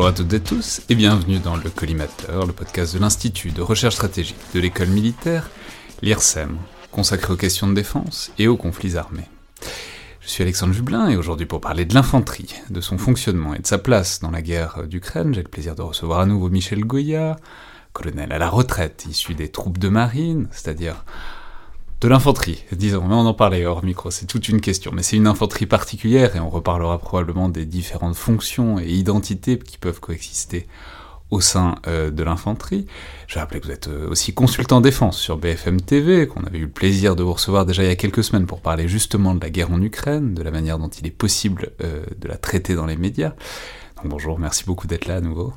Bonjour à toutes et tous et bienvenue dans le Collimateur, le podcast de l'Institut de recherche stratégique de l'école militaire, l'IRSEM, consacré aux questions de défense et aux conflits armés. Je suis Alexandre Jublin et aujourd'hui pour parler de l'infanterie, de son fonctionnement et de sa place dans la guerre d'Ukraine, j'ai le plaisir de recevoir à nouveau Michel Goya, colonel à la retraite issu des troupes de marine, c'est-à-dire de l'infanterie, disons, mais on en parlait hors micro, c'est toute une question, mais c'est une infanterie particulière et on reparlera probablement des différentes fonctions et identités qui peuvent coexister au sein euh, de l'infanterie. Je vais rappeler que vous êtes euh, aussi consultant défense sur BFM TV, qu'on avait eu le plaisir de vous recevoir déjà il y a quelques semaines pour parler justement de la guerre en Ukraine, de la manière dont il est possible euh, de la traiter dans les médias. Donc bonjour, merci beaucoup d'être là à nouveau.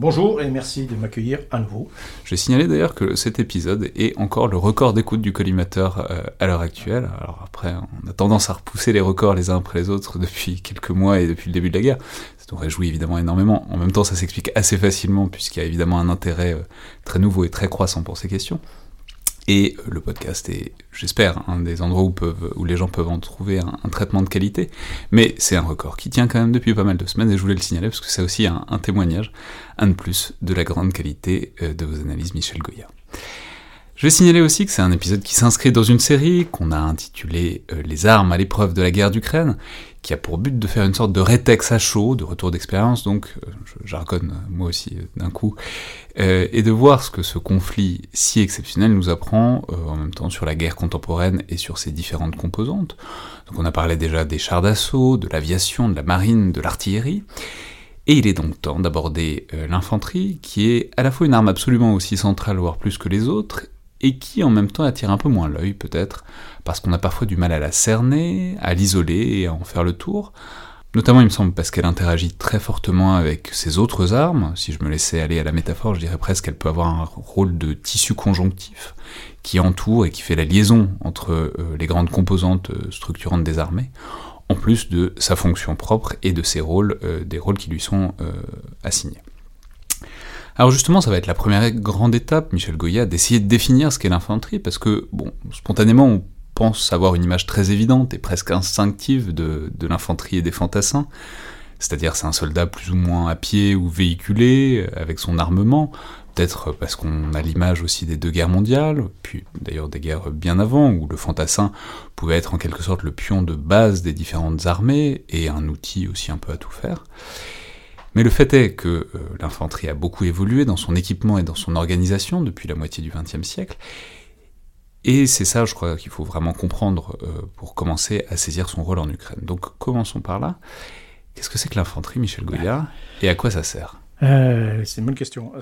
Bonjour et merci de m'accueillir à nouveau. Je vais signaler d'ailleurs que cet épisode est encore le record d'écoute du collimateur euh, à l'heure actuelle. Alors après, on a tendance à repousser les records les uns après les autres depuis quelques mois et depuis le début de la guerre. Ça nous réjouit évidemment énormément. En même temps, ça s'explique assez facilement puisqu'il y a évidemment un intérêt euh, très nouveau et très croissant pour ces questions. Et le podcast est, j'espère, un des endroits où, peuvent, où les gens peuvent en trouver un, traitement de qualité. Mais c'est un record qui tient quand même depuis pas mal de semaines, et je voulais le signaler parce que c'est aussi un, un, témoignage, un de plus, de la grande qualité euh, de vos analyses, Michel Goya. Je vais signaler aussi que c'est un épisode qui s'inscrit dans une série qu'on a intitulée euh, Les armes à l'épreuve de la guerre d'Ukraine, qui a pour but de faire une sorte de rétex à chaud, de retour d'expérience, donc euh, je jargonne moi aussi euh, d'un coup, et de voir ce que ce conflit si exceptionnel nous apprend en même temps sur la guerre contemporaine et sur ses différentes composantes. Donc on a parlé déjà des chars d'assaut, de l'aviation, de la marine, de l'artillerie, et il est donc temps d'aborder l'infanterie, qui est à la fois une arme absolument aussi centrale, voire plus que les autres, et qui en même temps attire un peu moins l'œil peut-être, parce qu'on a parfois du mal à la cerner, à l'isoler et à en faire le tour. Notamment, il me semble, parce qu'elle interagit très fortement avec ses autres armes. Si je me laissais aller à la métaphore, je dirais presque qu'elle peut avoir un rôle de tissu conjonctif qui entoure et qui fait la liaison entre euh, les grandes composantes euh, structurantes des armées, en plus de sa fonction propre et de ses rôles, euh, des rôles qui lui sont assignés. Alors justement, ça va être la première grande étape, Michel Goya, d'essayer de définir ce qu'est l'infanterie, parce que, bon, spontanément, on pense avoir une image très évidente et presque instinctive de, l'infanterie et des fantassins, c'est-à-dire c'est un soldat plus ou moins à pied ou véhiculé, avec son armement, peut-être parce qu'on a l'image aussi des deux guerres mondiales, puis d'ailleurs des guerres bien avant, où le fantassin pouvait être en quelque sorte le pion de base des différentes armées, et un outil aussi un peu à tout faire. Mais le fait est que euh, l'infanterie a beaucoup évolué dans son équipement et dans son organisation depuis la moitié du XXe siècle, et c'est ça, je crois, qu'il faut vraiment comprendre euh, pour commencer à saisir son rôle en Ukraine. Donc commençons par là. Qu'est-ce que c'est que l'infanterie, Michel Goya, et à quoi ça sert? Euh, c'est une bonne question.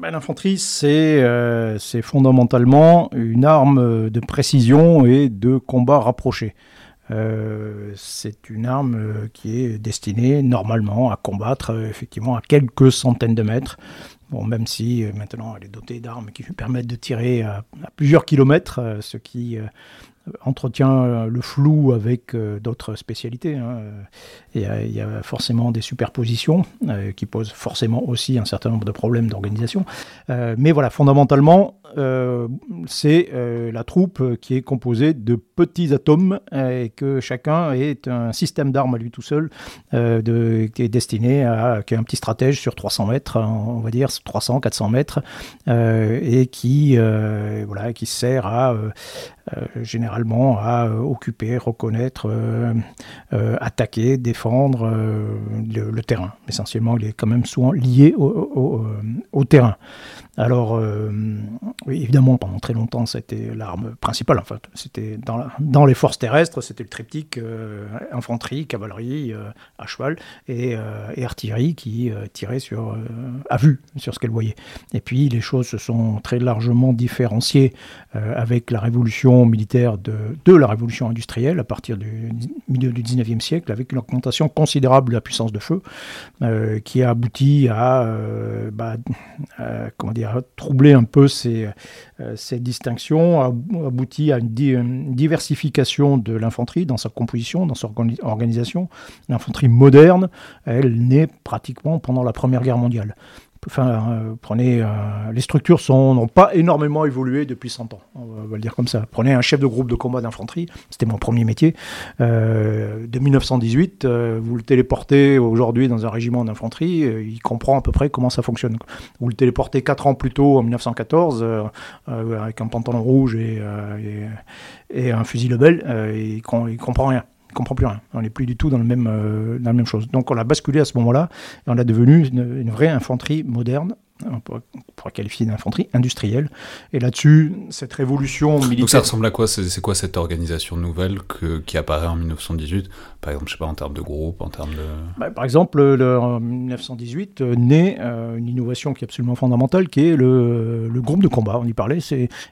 Bah, l'infanterie, c'est fondamentalement une arme de précision et de combat rapproché. Euh, c'est une arme euh, qui est destinée normalement à combattre euh, effectivement à quelques centaines de mètres. Bon, même si maintenant elle est dotée d'armes qui lui permettent de tirer à, plusieurs kilomètres, ce qui entretient le flou avec d'autres spécialités. Hein. Il, y a, forcément des superpositions qui posent forcément aussi un certain nombre de problèmes d'organisation. mais voilà, fondamentalement, c'est la troupe qui est composée de petits atomes et que chacun est un système d'armes à lui tout seul qui est destiné à qui est un petit stratège sur 300 mètres, on va dire 300, 400 mètres, et qui voilà qui sert à euh, généralement à euh, occuper, reconnaître, euh, attaquer, défendre le, terrain. Essentiellement, il est quand même souvent lié au terrain. Alors, euh, évidemment, pendant très longtemps, c'était l'arme principale. Enfin, c'était dans, les forces terrestres, c'était le triptyque euh, infanterie, cavalerie, euh, à cheval et, artillerie qui tirait sur, à vue sur ce qu'elle voyait. Et puis, les choses se sont très largement différenciées avec la révolution militaire de, la révolution industrielle à partir du milieu du 19e siècle, avec une augmentation considérable de la puissance de feu qui a abouti à, bah, comment dire, a troublé un peu ces, euh, a abouti à une, diversification de l'infanterie dans sa composition, dans son organisation. L'infanterie moderne, elle naît pratiquement pendant la Première Guerre mondiale. Enfin, euh, prenez, euh, les structures n'ont pas énormément évolué depuis 100 ans, on va, le dire comme ça. Prenez un chef de groupe de combat d'infanterie, c'était mon premier métier, euh, de 1918, vous le téléportez aujourd'hui dans un régiment d'infanterie, il comprend à peu près comment ça fonctionne. Vous le téléportez 4 ans plus tôt, en 1914, avec un pantalon rouge et, un fusil Lebel, il, il comprend rien comprend plus rien. On n'est plus du tout dans, le même, euh, dans la même chose. Donc on a basculé à ce moment-là et on a devenu une vraie infanterie moderne on pourrait, qualifier d'infanterie industrielle. Et là-dessus, cette révolution militaire... Donc ça ressemble à quoi C'est quoi cette organisation nouvelle que, qui apparaît en 1918 Par exemple, je sais pas, en termes de groupe, en termes de... Bah, par exemple, le, en 1918 euh, naît euh, une innovation qui est absolument fondamentale, qui est le, le groupe de combat, on y parlait,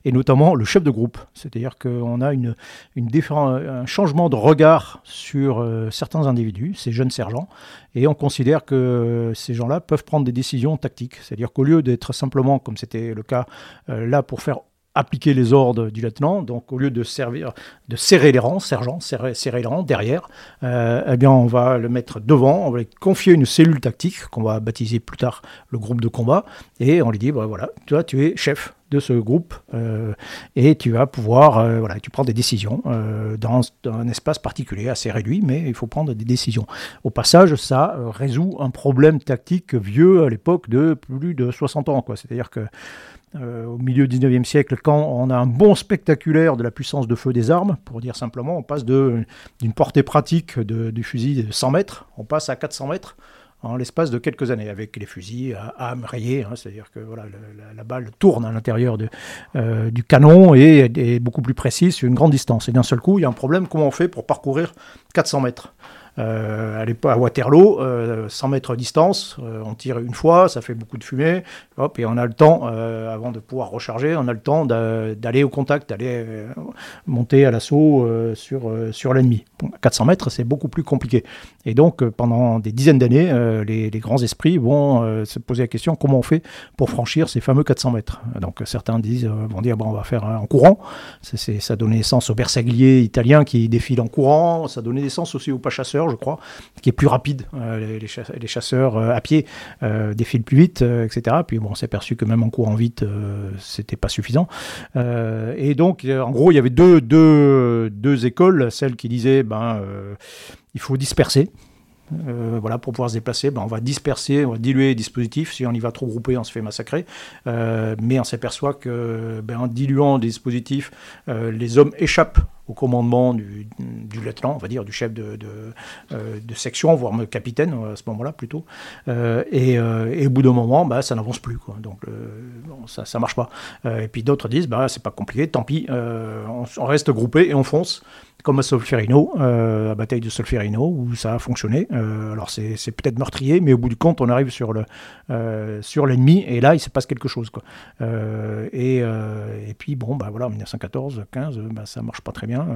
et notamment le chef de groupe. C'est-à-dire qu'on a une, une un changement de regard sur euh, certains individus, ces jeunes sergents, et on considère que ces gens-là peuvent prendre des décisions tactiques. C'est-à-dire qu'au lieu d'être simplement, comme c'était le cas euh, là, pour faire appliquer les ordres du lieutenant, donc au lieu de servir, de serrer les rangs, sergent, serrer, les rangs derrière, euh, eh bien on va le mettre devant, on va lui confier une cellule tactique qu'on va baptiser plus tard le groupe de combat, et on lui dit, bah, voilà, toi tu es chef, de ce groupe euh, et tu vas pouvoir, euh, voilà, tu prends des décisions euh, dans, un espace particulier, assez réduit, mais il faut prendre des décisions. Au passage, ça résout un problème tactique vieux à l'époque de plus de 60 ans. C'est-à-dire que au milieu du 19e siècle, quand on a un bon spectaculaire de la puissance de feu des armes, pour dire simplement, on passe d'une portée pratique du fusil de 100 mètres, on passe à 400 mètres en l'espace de quelques années, avec les fusils à âme rayée, hein, c'est-à-dire que la, balle tourne à l'intérieur euh, du canon et est beaucoup plus précise sur une grande distance. Et d'un seul coup, il y a un problème, comment on fait pour parcourir 400 mètres? Euh, à Waterloo, 100 euh, mètres de distance, euh, on tire une fois, ça fait beaucoup de fumée, hop, et on a le temps, avant de pouvoir recharger, on a le temps d'aller au contact, d'aller monter à l'assaut sur, sur l'ennemi. 400 mètres, c'est beaucoup plus compliqué. Et donc, pendant des dizaines d'années, les, grands esprits vont se poser la question comment on fait pour franchir ces fameux 400 mètres? Donc, certains disent, vont dire, bon, on va faire en courant. ça donnait naissance aux bersagliers italiens qui défilent en courant, ça donnait naissance aussi aux pas chasseurs je crois, qui est plus rapide. Euh, les, chasseurs euh, à pied euh, défilent plus vite, etc. Puis on s'est aperçu que même en courant vite, c'était pas suffisant. et donc, en gros, il y avait deux, deux, deux écoles, celle qui disait, ben, il faut disperser. voilà, pour pouvoir se déplacer, ben, on va disperser, on va diluer les dispositifs. Si on y va trop groupé, on se fait massacrer. mais on s'aperçoit que ben, en diluant les dispositifs, les hommes échappent au commandement du, lieutenant, on va dire, du chef de, de, euh, section, voire capitaine à ce moment-là plutôt. Euh, et, euh, au bout d'un moment, bah, ça n'avance plus. Donc ça ne marche pas. et puis d'autres disent, bah, c'est pas compliqué, tant pis, on, reste groupé et on fonce. Comme à Solferino, euh, la bataille de Solferino, où ça a fonctionné. Euh, alors c'est, peut-être meurtrier, mais au bout du compte, on arrive sur, le, euh, sur l'ennemi, et là, il se passe quelque chose. Quoi. Et, et, puis, bon, bah, voilà, en 1914, 15, bah, ça marche pas très bien.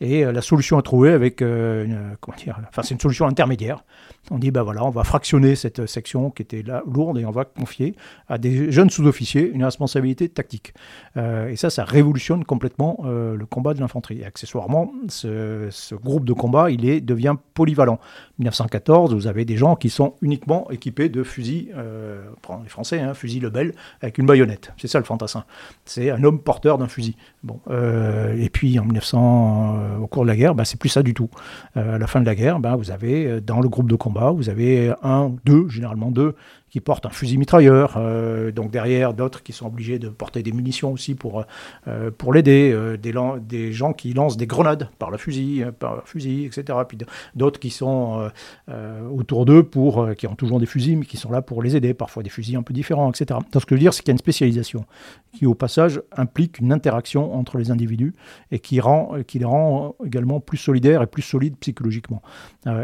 et la solution à trouver avec, comment dire, enfin, c'est une solution intermédiaire. On dit, bah voilà, on va fractionner cette section qui était là, lourde, et on va confier à des jeunes sous-officiers une responsabilité tactique. et ça, ça révolutionne complètement le combat de l'infanterie. Accessoirement, ce, groupe de combat, il est, devient polyvalent. 1914, vous avez des gens qui sont uniquement équipés de fusils, euh, les Français, hein, fusil Lebel, avec une baïonnette. C'est ça le fantassin. C'est un homme porteur d'un fusil. Bon, euh, et puis en 1900, euh, au cours de la guerre, bah, c'est plus ça du tout. à la fin de la guerre, bah, vous avez dans le groupe de combat, vous avez un, deux, généralement deux, qui portent un fusil mitrailleur, euh, donc derrière d'autres qui sont obligés de porter des munitions aussi pour, euh, pour l'aider, euh, des, des, gens qui lancent des grenades par le fusil, par fusil etc. Puis d'autres qui sont autour d'eux pour, qui ont toujours des fusils, mais qui sont là pour les aider, parfois des fusils un peu différents, etc. Donc ce que je veux dire, c'est qu'il y a une spécialisation qui au passage implique une interaction entre les individus et qui, rend, qui les rend également plus solidaires et plus solides psychologiquement.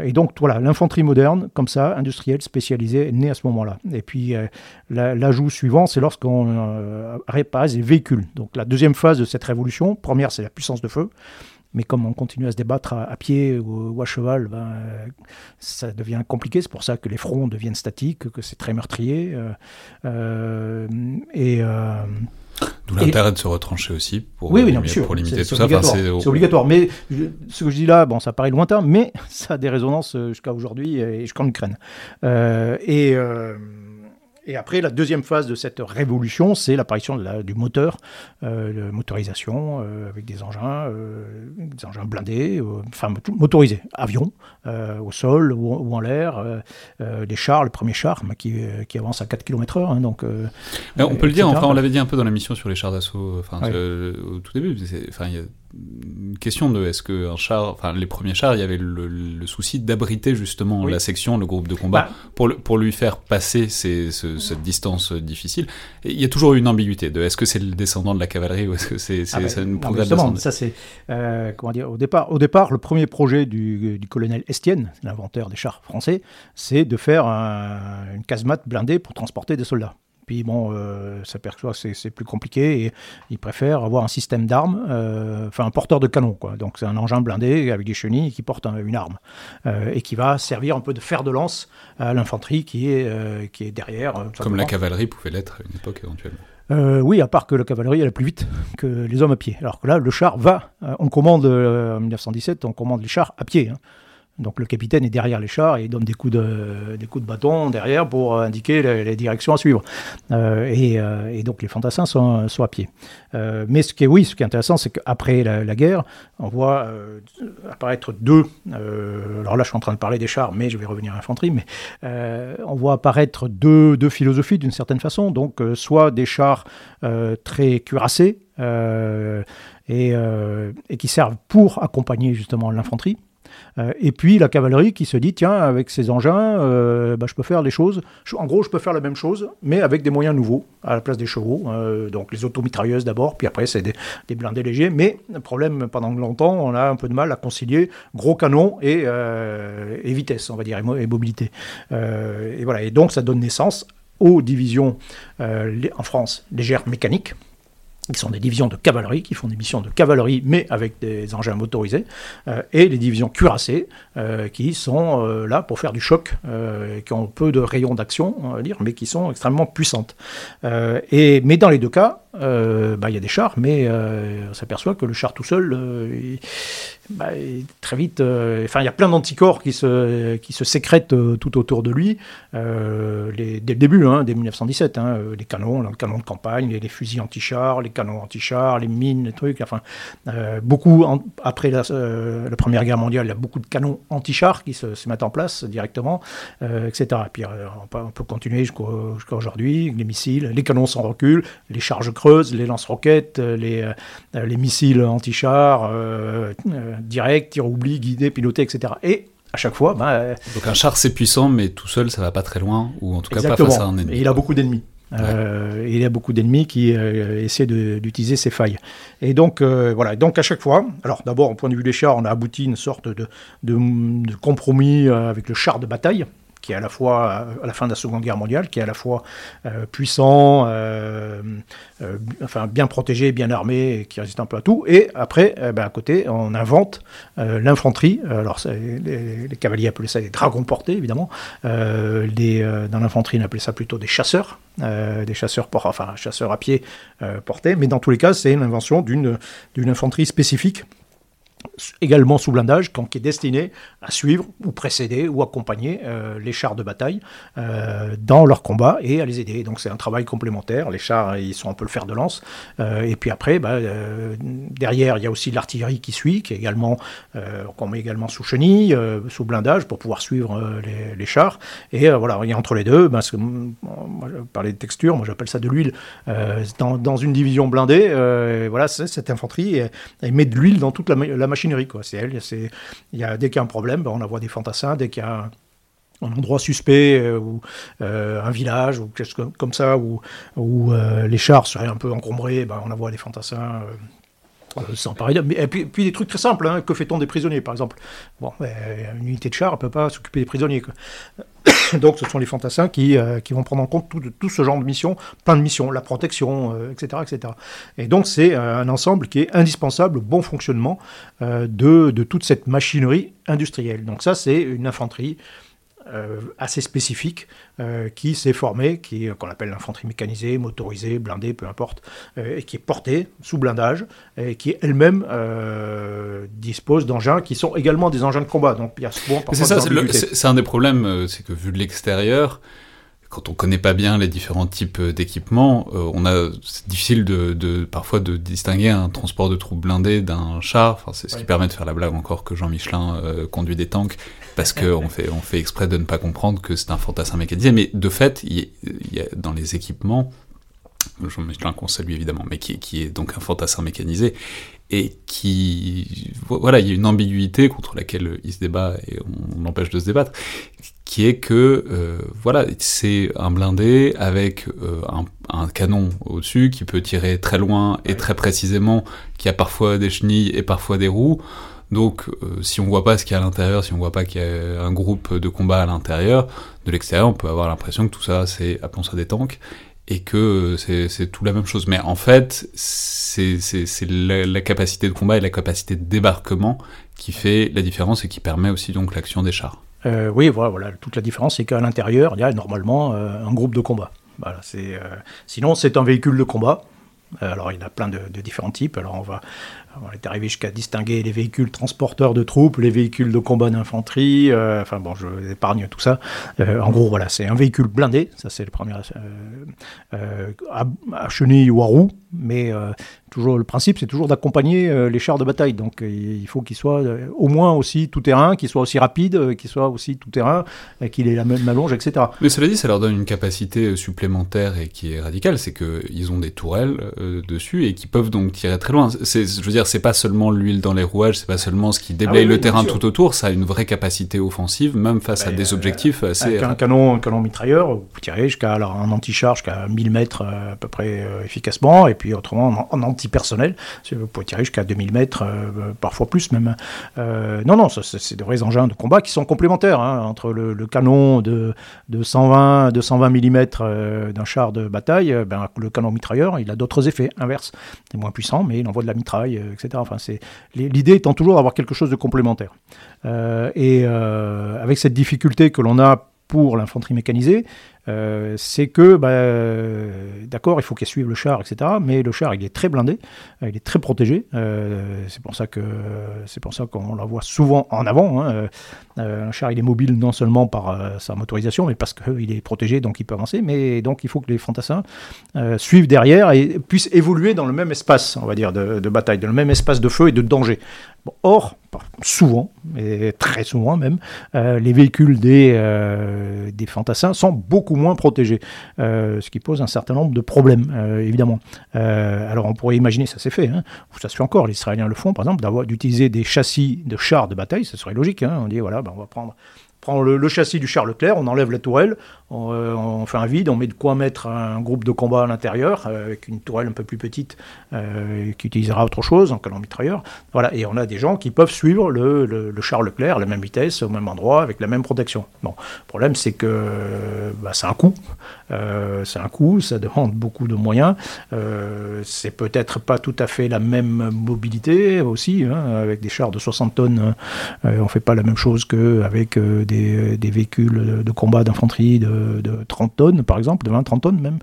et donc voilà, l'infanterie moderne, comme ça, industrielle, spécialisée, est née à ce moment-là. Et puis euh, l'ajout suivant, c'est lorsqu'on euh, répare les véhicules. Donc la deuxième phase de cette révolution, première c'est la puissance de feu, mais comme on continue à se débattre à, pied ou, à cheval, ben, ça devient compliqué. C'est pour ça que les fronts deviennent statiques, que c'est très meurtrier. Euh, et D'où l'intérêt de se retrancher aussi pour, oui, oui, pour limiter tout ça. c'est obligatoire. Mais ce que je dis là, bon, ça paraît lointain, mais ça a des résonances jusqu'à aujourd'hui et jusqu'en Ukraine. Euh, et. Euh, et après, la deuxième phase de cette révolution, c'est l'apparition du moteur, euh, motorisation euh, avec des engins, euh, des engins blindés, euh, enfin motorisés, avions, au sol ou, en l'air, des chars, le premier char qui, qui avance à 4 km/h. Hein, donc, on peut le dire, enfin, on l'avait dit un peu dans la mission sur les chars d'assaut enfin, au tout début. Enfin, il y a une question de est-ce que un char, enfin les premiers chars, il y avait le, souci d'abriter justement la section, le groupe de combat, bah. pour, pour lui faire passer cette distance difficile. Et il y a toujours une ambiguïté de est-ce que c'est le descendant de la cavalerie ou est-ce que c'est ah bah, une progrès Ça c'est euh, comment dire au départ, au départ, le premier projet du, du colonel Estienne, l'inventeur des chars français, c'est de faire une casemate blindée pour transporter des soldats. Puis bon, euh, s'aperçoit que c'est plus compliqué et il préfère avoir un système d'armes, euh, enfin un porteur de canon. Quoi. Donc c'est un engin blindé avec des chenilles qui porte une arme euh, et qui va servir un peu de fer de lance à l'infanterie qui, est qui est derrière. Comme la cavalerie pouvait l'être à une époque éventuellement. oui, à part que la cavalerie elle est plus vite que les hommes à pied. Alors que là, le char va, on commande en 1917, on commande les chars à pied. Hein. Donc le capitaine est derrière les chars et il donne des coups de, des coups de bâton derrière pour indiquer les, directions à suivre. Euh, euh, et, donc les fantassins sont, à pied. Euh, mais ce qui est, oui, ce qui est intéressant, c'est qu'après la, guerre, on voit apparaître deux. alors là, je suis en train de parler des chars, mais je vais revenir à l'infanterie. Mais on voit apparaître deux, deux philosophies d'une certaine façon. Donc soit des chars très cuirassés et qui servent pour accompagner justement l'infanterie. Euh, et puis la cavalerie qui se dit, tiens, avec ces engins, euh, bah, je peux faire des choses. en gros, je peux faire la même chose, mais avec des moyens nouveaux à la place des chevaux. Euh, donc les automitrailleuses d'abord, puis après c'est des, blindés légers. Mais le problème, pendant longtemps, on a un peu de mal à concilier gros canon et, et vitesse, on va dire, et, mobilité. et voilà. Et donc ça donne naissance aux divisions en France légères mécaniques qui sont des divisions de cavalerie, qui font des missions de cavalerie, mais avec des engins motorisés, euh, et les divisions cuirassées, euh, qui sont euh, là pour faire du choc, qui ont peu de rayons d'action, on va dire, mais qui sont extrêmement puissantes. et, mais dans les deux cas, bah, il y a des chars, mais on s'aperçoit que le char tout seul, bah, très vite, euh, enfin, il y a plein d'anticorps qui se, qui se sécrètent euh, tout autour de lui, euh, dès le début, hein, dès 1917, hein, les canons, les canons de campagne, les, fusils anti-chars, les canons anti-chars, les mines, les trucs, enfin, beaucoup, après la, Première Guerre mondiale, il y a beaucoup de canons anti-chars qui se, mettent en place directement, etc. Et puis on peut, on, peut, continuer jusqu'à aujourd'hui, les missiles, les canons sans recul, les charges creuses, les lance-roquettes, les, les missiles anti-chars, direct, tir oubli, guidé, piloté, etc. Et à chaque fois, bah, donc un char c'est puissant, mais tout seul ça va pas très loin, ou en tout cas pas face à un ennemi. Et il a beaucoup d'ennemis. il y a beaucoup d'ennemis qui essaient d'utiliser ces failles. Et donc, voilà. Donc, à chaque fois, alors d'abord, au point de vue des chars, on a abouti une sorte de, de compromis avec le char de bataille qui est à la fois, à la fin de la Seconde Guerre mondiale, qui est à la fois euh, puissant, euh, euh, enfin bien protégé, bien armé, qui résiste un peu à tout. Et après, ben, à côté, on invente l'infanterie. Alors, les, cavaliers appelaient ça des dragons portés, évidemment. Dans l'infanterie, on appelait ça plutôt des chasseurs. des chasseurs, enfin chasseurs à pied portés, mais dans tous les cas, c'est une invention d'une infanterie spécifique également sous blindage, qui est destiné à suivre ou précéder ou accompagner euh, les chars de bataille euh, dans leur combat et à les aider. Donc c'est un travail complémentaire. Les chars, ils sont un peu le fer de lance. Euh, et puis après, bah, derrière, il y a aussi l'artillerie qui suit, qui est également, qu'on met également sous chenille, sous blindage pour pouvoir suivre les, chars. Et voilà, il y a entre les deux, que moi, je parlais de texture, moi j'appelle ça de l'huile. Dans, une division blindée, voilà, cette infanterie, elle, met de l'huile dans toute la, la machinerie. Quoi. C'est elle. Y a, dès qu'il y a un problème, ben, on envoie des fantassins. Dès qu'il y a un, endroit suspect euh, ou euh, un village ou quelque chose comme ça où, euh, les chars seraient un peu encombrés, ben, on envoie des fantassins. sans pareil. Et puis, des trucs très simples. Hein. Que fait-on des prisonniers, par exemple? Bon, ben, une unité de char ne peut pas s'occuper des prisonniers. Donc ce sont les fantassins qui, euh, vont prendre en compte tout, ce genre de missions, plein de missions, la protection, etc., euh, etc. Et donc c'est euh, un ensemble qui est indispensable au bon fonctionnement de, toute cette machinerie industrielle. Donc ça c'est une infanterie assez spécifique euh, qui s'est formé, qui qu'on appelle l'infanterie mécanisée, motorisée, blindée, peu importe, euh, et qui est portée sous blindage, et qui elle-même dispose d'engins qui sont également des engins de combat. Donc il y a C'est ça, c'est un des problèmes, c'est que vu de l'extérieur, quand on connaît pas bien les différents types d'équipements, on a c'est difficile de, de, parfois de distinguer un transport de troupes blindées d'un char. Enfin, c'est ce qui permet de faire la blague encore que Jean Michelin conduit des tanks parce qu'on fait, on fait exprès de ne pas comprendre que c'est un fantassin mécanisé, mais de fait, il y a, dans les équipements, Jean-Michelin qu'on salue évidemment, mais qui, qui, est donc un fantassin mécanisé, et qui... Voilà, il y a une ambiguïté contre laquelle il se débat, et on, l'empêche de se débattre, qui est que, euh, voilà, c'est un blindé avec euh, un, un, canon au-dessus qui peut tirer très loin et très précisément, qui a parfois des chenilles et parfois des roues, donc, euh, si on voit pas ce qu'il y a à l'intérieur, si on voit pas qu'il y a un groupe de combat à l'intérieur, de l'extérieur, on peut avoir l'impression que tout ça, c'est, appelons ça des tanks, et que c'est tout la même chose. Mais en fait, c'est la, capacité de combat et la capacité de débarquement qui fait la différence et qui permet aussi donc l'action des chars. Euh, oui, voilà, toute la différence, c'est qu'à l'intérieur, il y a normalement euh, un groupe de combat. Voilà, sinon, c'est un véhicule de combat. Alors, il y en a plein de, de différents types. Alors, on va, on est arrivé jusqu'à distinguer les véhicules transporteurs de troupes, les véhicules de combat d'infanterie. Euh, enfin bon, je épargne tout ça. Euh, en gros, voilà, c'est un véhicule blindé. Ça, c'est le premier euh, à, à, chenille ou à roue. Mais toujours le principe, c'est toujours d'accompagner euh, les chars de bataille. Donc il faut qu'ils soient euh, au moins aussi tout terrain, qu'ils soient aussi rapides, euh, qu'ils soient aussi tout terrain, qu'il ait la même allonge, etc. Mais cela dit, ça leur donne une capacité supplémentaire et qui est radicale, c'est qu'ils ont des tourelles dessus et qui peuvent donc tirer très loin. Je veux dire, c'est pas seulement l'huile dans les rouages, c'est pas seulement ce qui déblaye ah le terrain tout autour, ça a une vraie capacité offensive, même face à ben, des objectifs assez. Avec un canon, un canon mitrailleur, vous tirer jusqu'à un anti-charge jusqu'à 1000 mètres à peu près efficacement, et puis autrement en, anti personnel. Vous pouvez tirer jusqu'à 2000 mètres, euh, parfois plus même. Euh, non, non, c'est de vrais engins de combat qui sont complémentaires hein, entre le, canon de, de 120, 220 mm d'un char de bataille. Ben, le canon mitrailleur, il a d'autres effets inverses. C'est moins puissant, mais il envoie de la mitraille, euh, etc. Enfin, l'idée étant toujours d'avoir quelque chose de complémentaire. et avec cette difficulté que l'on a pour l'infanterie mécanisée, euh, c'est que, bah, d'accord, il faut qu'elle suive le char, etc. Mais le char, il est très blindé, euh, il est très protégé. Euh, c'est pour ça que c'est pour ça qu'on la voit souvent en avant. Hein. un char, il est mobile non seulement par sa motorisation, mais parce qu'il est protégé, donc il peut avancer. Mais donc il faut que les fantassins suivent derrière et puissent évoluer dans le même espace, on va dire, de, bataille, dans le même espace de feu et de danger. Or, souvent, et très souvent même, les véhicules des, des fantassins sont beaucoup moins protégés, euh, ce qui pose un certain nombre de problèmes, euh, évidemment. Euh, alors on pourrait imaginer, ça s'est fait, hein, ça se fait encore, les Israéliens le font, par exemple, d'utiliser des châssis de chars de bataille, ça serait logique, hein. on dit, voilà, ben, on va prendre prend le, châssis du char Leclerc, on enlève la tourelle, euh, on, fait un vide, on met de quoi mettre un groupe de combat à l'intérieur, euh, avec une tourelle un peu plus petite euh, qui utilisera autre chose, en canon mitrailleur. Voilà, et on a des gens qui peuvent suivre le, le, char Leclerc à la même vitesse, au même endroit, avec la même protection. Bon, le problème c'est que bah, c'est un coût. c'est un coût, ça demande beaucoup de moyens. c'est peut-être pas tout à fait la même mobilité aussi, hein, avec des chars de 60 tonnes, on fait pas la même chose qu'avec des, des véhicules de combat d'infanterie de de, 30 tonnes, par exemple, de 20-30 tonnes même,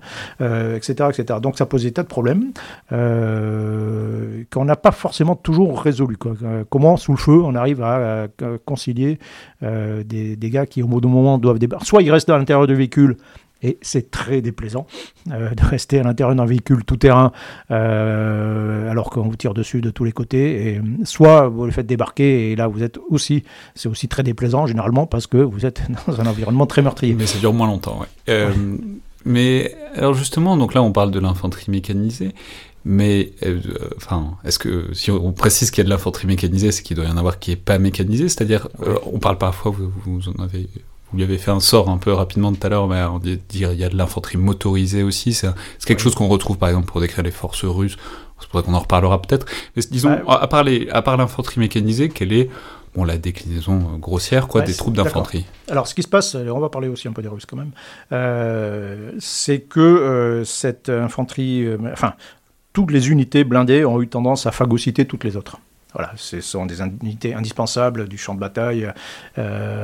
etc., euh, etc. Donc ça pose des tas de problèmes euh, qu'on n'a pas forcément toujours résolus. Euh, comment, sous le feu, on arrive à, concilier des, des, gars qui, au bout d'un moment, doivent débarquer. Soit ils restent à l'intérieur du véhicule et c'est très déplaisant de rester à l'intérieur d'un véhicule tout-terrain alors qu'on vous tire dessus de tous les côtés. Et, soit vous le faites débarquer et là vous êtes aussi, c'est aussi très déplaisant généralement parce que vous êtes dans un environnement très meurtrier. Mais ça dure moins longtemps. Mais alors justement, donc là on parle de l'infanterie mécanisée. Mais euh, enfin, est-ce que si on précise qu'il y a de l'infanterie mécanisée, c'est qu'il doit y en avoir qui est pas mécanisée, c'est-à-dire euh, on parle parfois, vous en avez vous lui avez fait un sort un peu rapidement tout à l'heure, mais on dire il y a de l'infanterie motorisée aussi. C'est quelque chose qu'on retrouve par exemple pour décrire les forces russes. C'est pour ça qu'on en reparlera peut-être. Mais disons, à part à part l'infanterie mécanisée, quelle est bon, la déclinaison euh, grossière quoi, des troupes d'infanterie? Alors, ce qui se passe, on va parler aussi un peu des Russes quand même, euh, c'est que euh, cette infanterie, enfin, toutes les unités blindées ont eu tendance à phagocyter toutes les autres. Voilà, ce sont des unités indispensables du champ de bataille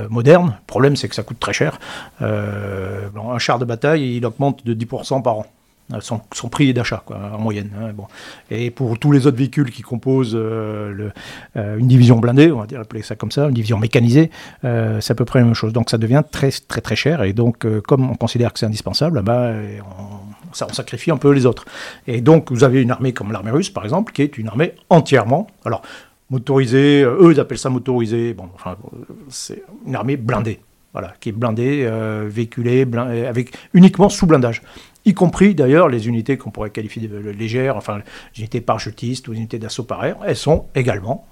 moderne. Le problème, c'est que ça coûte très cher. un char de bataille, il augmente de 10% par an. Euh, son, prix d'achat en moyenne. Hein, bon. Et pour tous les autres véhicules qui composent euh, euh, une division blindée, on va dire appeler ça comme ça, une division mécanisée, c'est à peu près la même chose. Donc ça devient très très très cher. Et donc comme on considère que c'est indispensable, bah, on, ça, on sacrifie un peu les autres. Et donc vous avez une armée comme l'armée russe par exemple, qui est une armée entièrement. Alors motorisée, eux ils appellent ça motorisé. Bon, enfin c'est une armée blindée. Voilà, qui est blindée, véhiculée, avec uniquement sous blindage y compris d'ailleurs les unités qu'on pourrait qualifier de légères, enfin les unités parachutistes ou les unités d'assaut par air, elles sont également,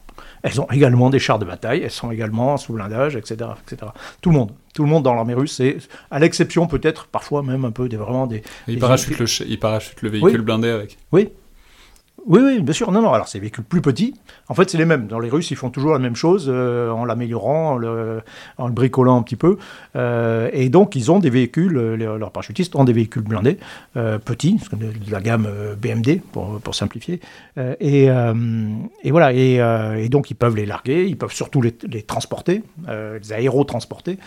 elles ont également des chars de bataille, elles sont également sous blindage, etc., etc. Tout le monde, tout le monde dans l'armée russe, c'est à l'exception peut-être parfois même un peu des vraiment des. Il parachute, le, il parachute le véhicule blindé avec. Oui, oui, oui, bien sûr. Non, non. Alors, c'est véhicules plus petits. En fait, c'est les mêmes. Dans les Russes, ils font toujours la même chose euh, en l'améliorant, en le, bricolant un petit peu. Euh, et donc, ils ont des véhicules, euh, leurs parachutistes ont des véhicules blindés, petits, de la gamme BMD, pour, simplifier. Et, et, voilà. Et, donc, ils peuvent les larguer, ils peuvent surtout les, transporter, les aérotransporter.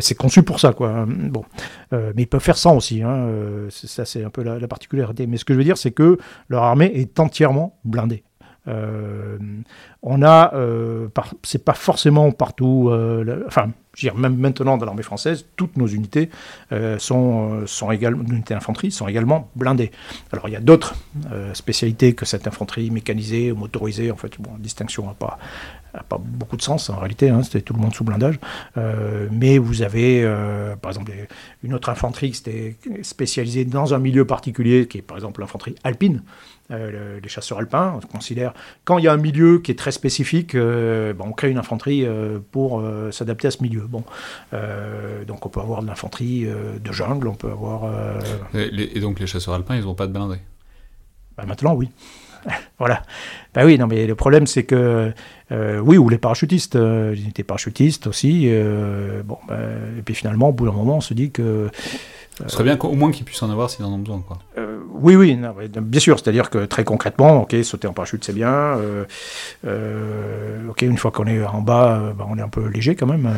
c'est conçu pour ça, quoi. Bon. mais ils peuvent faire ça aussi. Hein. Ça, c'est un peu la, la, particularité. Mais ce que je veux dire, c'est que leur armée est entièrement blindé. Euh, on a, euh, c'est pas forcément partout, euh, enfin, je veux dire, même maintenant dans l'armée française, toutes nos unités sont, sont également, d'infanterie sont également blindées. Alors il y a d'autres spécialités que cette infanterie mécanisée motorisée, en fait, bon, distinction n'a pas, pas beaucoup de sens en réalité, hein, c'était tout le monde sous blindage. mais vous avez, par exemple, une autre infanterie qui était spécialisée dans un milieu particulier, qui est par exemple l'infanterie alpine. Euh, les chasseurs alpins. On considère, quand il y a un milieu qui est très spécifique, euh, on crée une infanterie euh, pour s'adapter à ce milieu. Bon, donc on peut avoir de l'infanterie de jungle, on peut avoir. Et, donc les chasseurs alpins, ils n'ont pas de blindés? Bah, Maintenant, oui. voilà. Ben oui, non, mais le problème, c'est que, oui, ou les parachutistes, ils étaient parachutistes aussi. bon, ben, et puis finalement, au bout d'un moment, on se dit que ce serait bien au moins qu'ils puissent en avoir s'ils en ont besoin. Euh, oui, oui, bien sûr. C'est-à-dire que très concrètement, ok, sauter en parachute, c'est bien. Euh, euh, ok, une fois qu'on est en bas, bah, on est un peu léger quand même.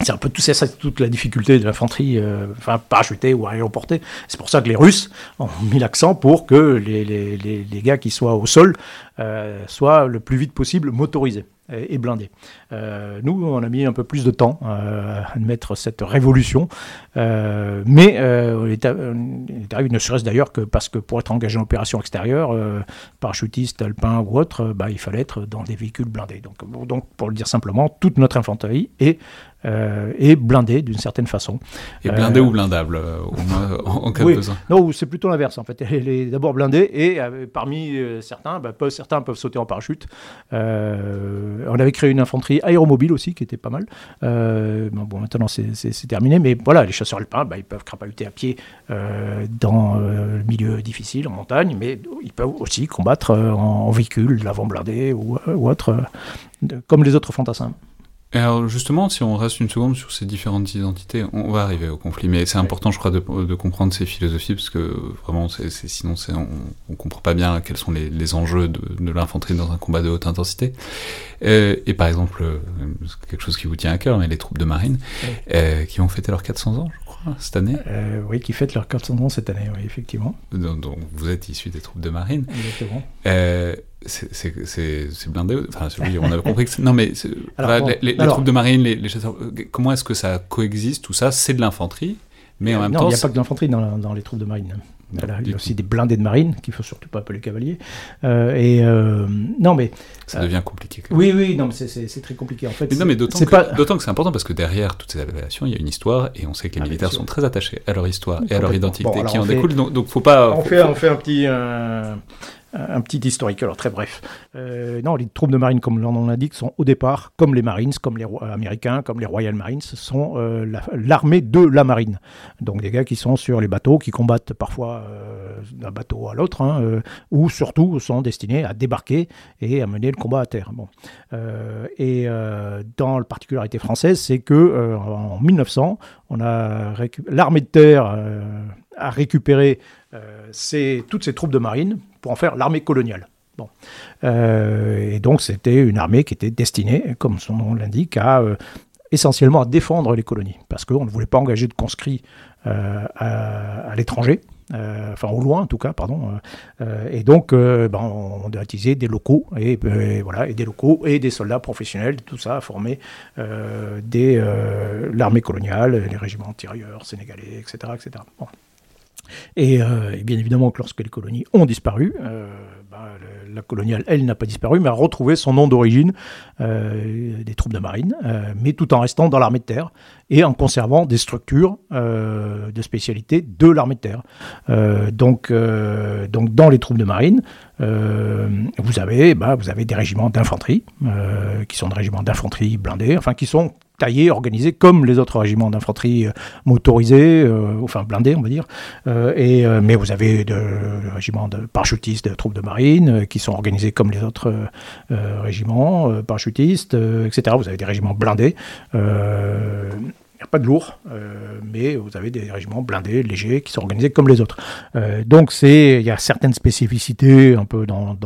C'est un peu tout ça, toute la difficulté de l'infanterie, enfin parachutée ou aéroportée. C'est pour ça que les Russes ont mis l'accent pour que les, les, les, gars qui soient au sol soient le plus vite possible motorisés et blindé. Euh, nous, on a mis un peu plus de temps euh, à admettre cette révolution, euh, mais euh, il, est, arrivé, ne serait-ce d'ailleurs que parce que pour être engagé en opération extérieure, parachutiste, alpin ou autre, bah, il fallait être dans des véhicules blindés. Donc, donc, pour le dire simplement, toute notre infanterie est euh, et blindé d'une certaine façon. Et blindé ou blindable, en, en, cas de besoin Non, c'est plutôt l'inverse en fait. Elle est d'abord blindée et parmi certains, bah, certains peuvent sauter en parachute on avait créé une infanterie aéromobile aussi, qui était pas mal. bon, maintenant c'est terminé, mais voilà, les chasseurs alpins, bah, ils peuvent crapahuter à pied dans le milieu difficile, en montagne, mais ils peuvent aussi combattre en, véhicule, l'avant blindé ou autre, comme les autres fantassins. Et alors justement, si on reste une seconde sur ces différentes identités, on va arriver au conflit. Mais c'est important, je crois, de, de, comprendre ces philosophies, parce que vraiment, c'est, sinon, on ne comprend pas bien quels sont les, les enjeux de, de, l'infanterie dans un combat de haute intensité. Euh, et par exemple, euh, quelque chose qui vous tient à cœur, mais les troupes de marine, euh, qui ont fêté leurs 400 ans, je crois, cette année. Euh, oui, qui fêtent leurs 400 ans cette année, oui, effectivement. Donc, donc vous êtes issu des troupes de marine. Exactement. Euh, c'est blindé. Enfin, on a compris que non, mais les, troupes de marine, les, chasseurs, comment est-ce que ça coexiste Tout ça, c'est de l'infanterie, mais en même non, temps. il n'y a pas que de l'infanterie dans, dans, les troupes de marine. il y a aussi des blindés de marine qu'il faut surtout pas appeler cavaliers. Euh, et euh, non, mais ça devient compliqué. Oui, oui, non, mais c'est très compliqué en fait. Mais non, mais d'autant que, que c'est important parce que derrière toutes ces appellations, il y a une histoire et on sait que les ah, militaires sont très attachés à leur histoire et à leur identité qui en découle. Donc, donc, faut pas. On fait, on fait un petit un petit historique, alors très bref. Euh, non, les troupes de marine, comme l'on l'indique, sont au départ, comme les Marines, comme les Américains, comme les Royal Marines, sont euh, l'armée de la marine. Donc des gars qui sont sur les bateaux, qui combattent parfois euh, d'un bateau à l'autre, hein, ou surtout sont destinés à débarquer et à mener le combat à terre. Bon. et dans la particularité française, c'est que en 1900, on a l'armée de terre a récupéré toutes ces troupes de marine pour en faire l'armée coloniale. Bon. Euh, et donc c'était une armée qui était destinée, comme son nom l'indique, à euh, essentiellement à défendre les colonies, parce qu'on ne voulait pas engager de conscrits euh, à, l'étranger, enfin au loin en tout cas, pardon. et donc ben, on a utilisé des locaux et, voilà et des locaux et des soldats professionnels, tout ça a formé l'armée coloniale, les régiments tirailleurs sénégalais, etc., etc. Bon. Euh, et, bien évidemment que lorsque les colonies ont disparu, euh, bah, la coloniale, elle, n'a pas disparu, mais a retrouvé son nom d'origine euh, des troupes de marine, mais tout en restant dans l'armée de terre et en conservant des structures de spécialité de l'armée de terre. donc, donc, dans les troupes de marine, vous, avez, bah, vous avez des régiments d'infanterie, qui sont des régiments d'infanterie blindés, enfin qui sont taillés, organisés comme les autres régiments d'infanterie euh, motorisés, euh, enfin blindés, on va dire. Euh, et, mais vous avez des régiments de parachutistes, de troupes de marine, qui sont organisés comme les autres régiments parachutistes, etc. Vous avez des régiments blindés. Il n'y a pas de lourd, mais vous avez des régiments blindés, légers, qui sont organisés comme les autres. donc il y a certaines spécificités un peu dans,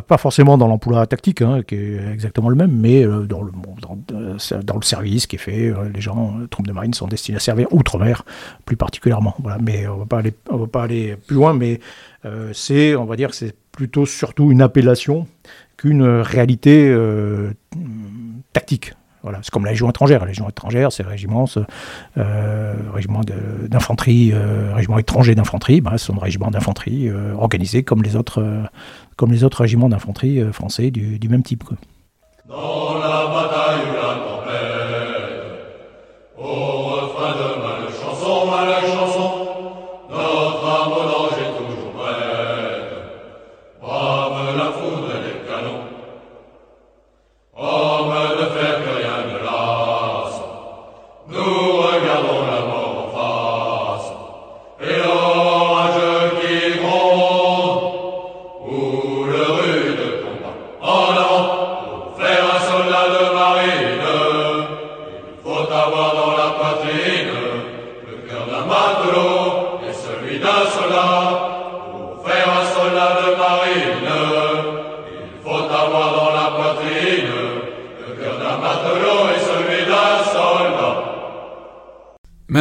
pas, forcément dans l'emploi tactique, hein, qui est exactement le même, mais euh, dans, le, euh, service qui est fait. Euh, les gens, troupes de marine, sont destinés à servir outre-mer, plus particulièrement. Voilà. Mais on ne va pas aller plus loin, mais c'est, on va dire, c'est plutôt surtout une appellation qu'une réalité tactique. Voilà, c'est comme la Légion étrangère. La Légion étrangère, c'est régiment, euh, régiment d'infanterie, euh, régiment étranger d'infanterie. Bah, ce sont des régiments d'infanterie euh, organisés comme les autres, comme les autres régiments d'infanterie français du, même type. Dans la bataille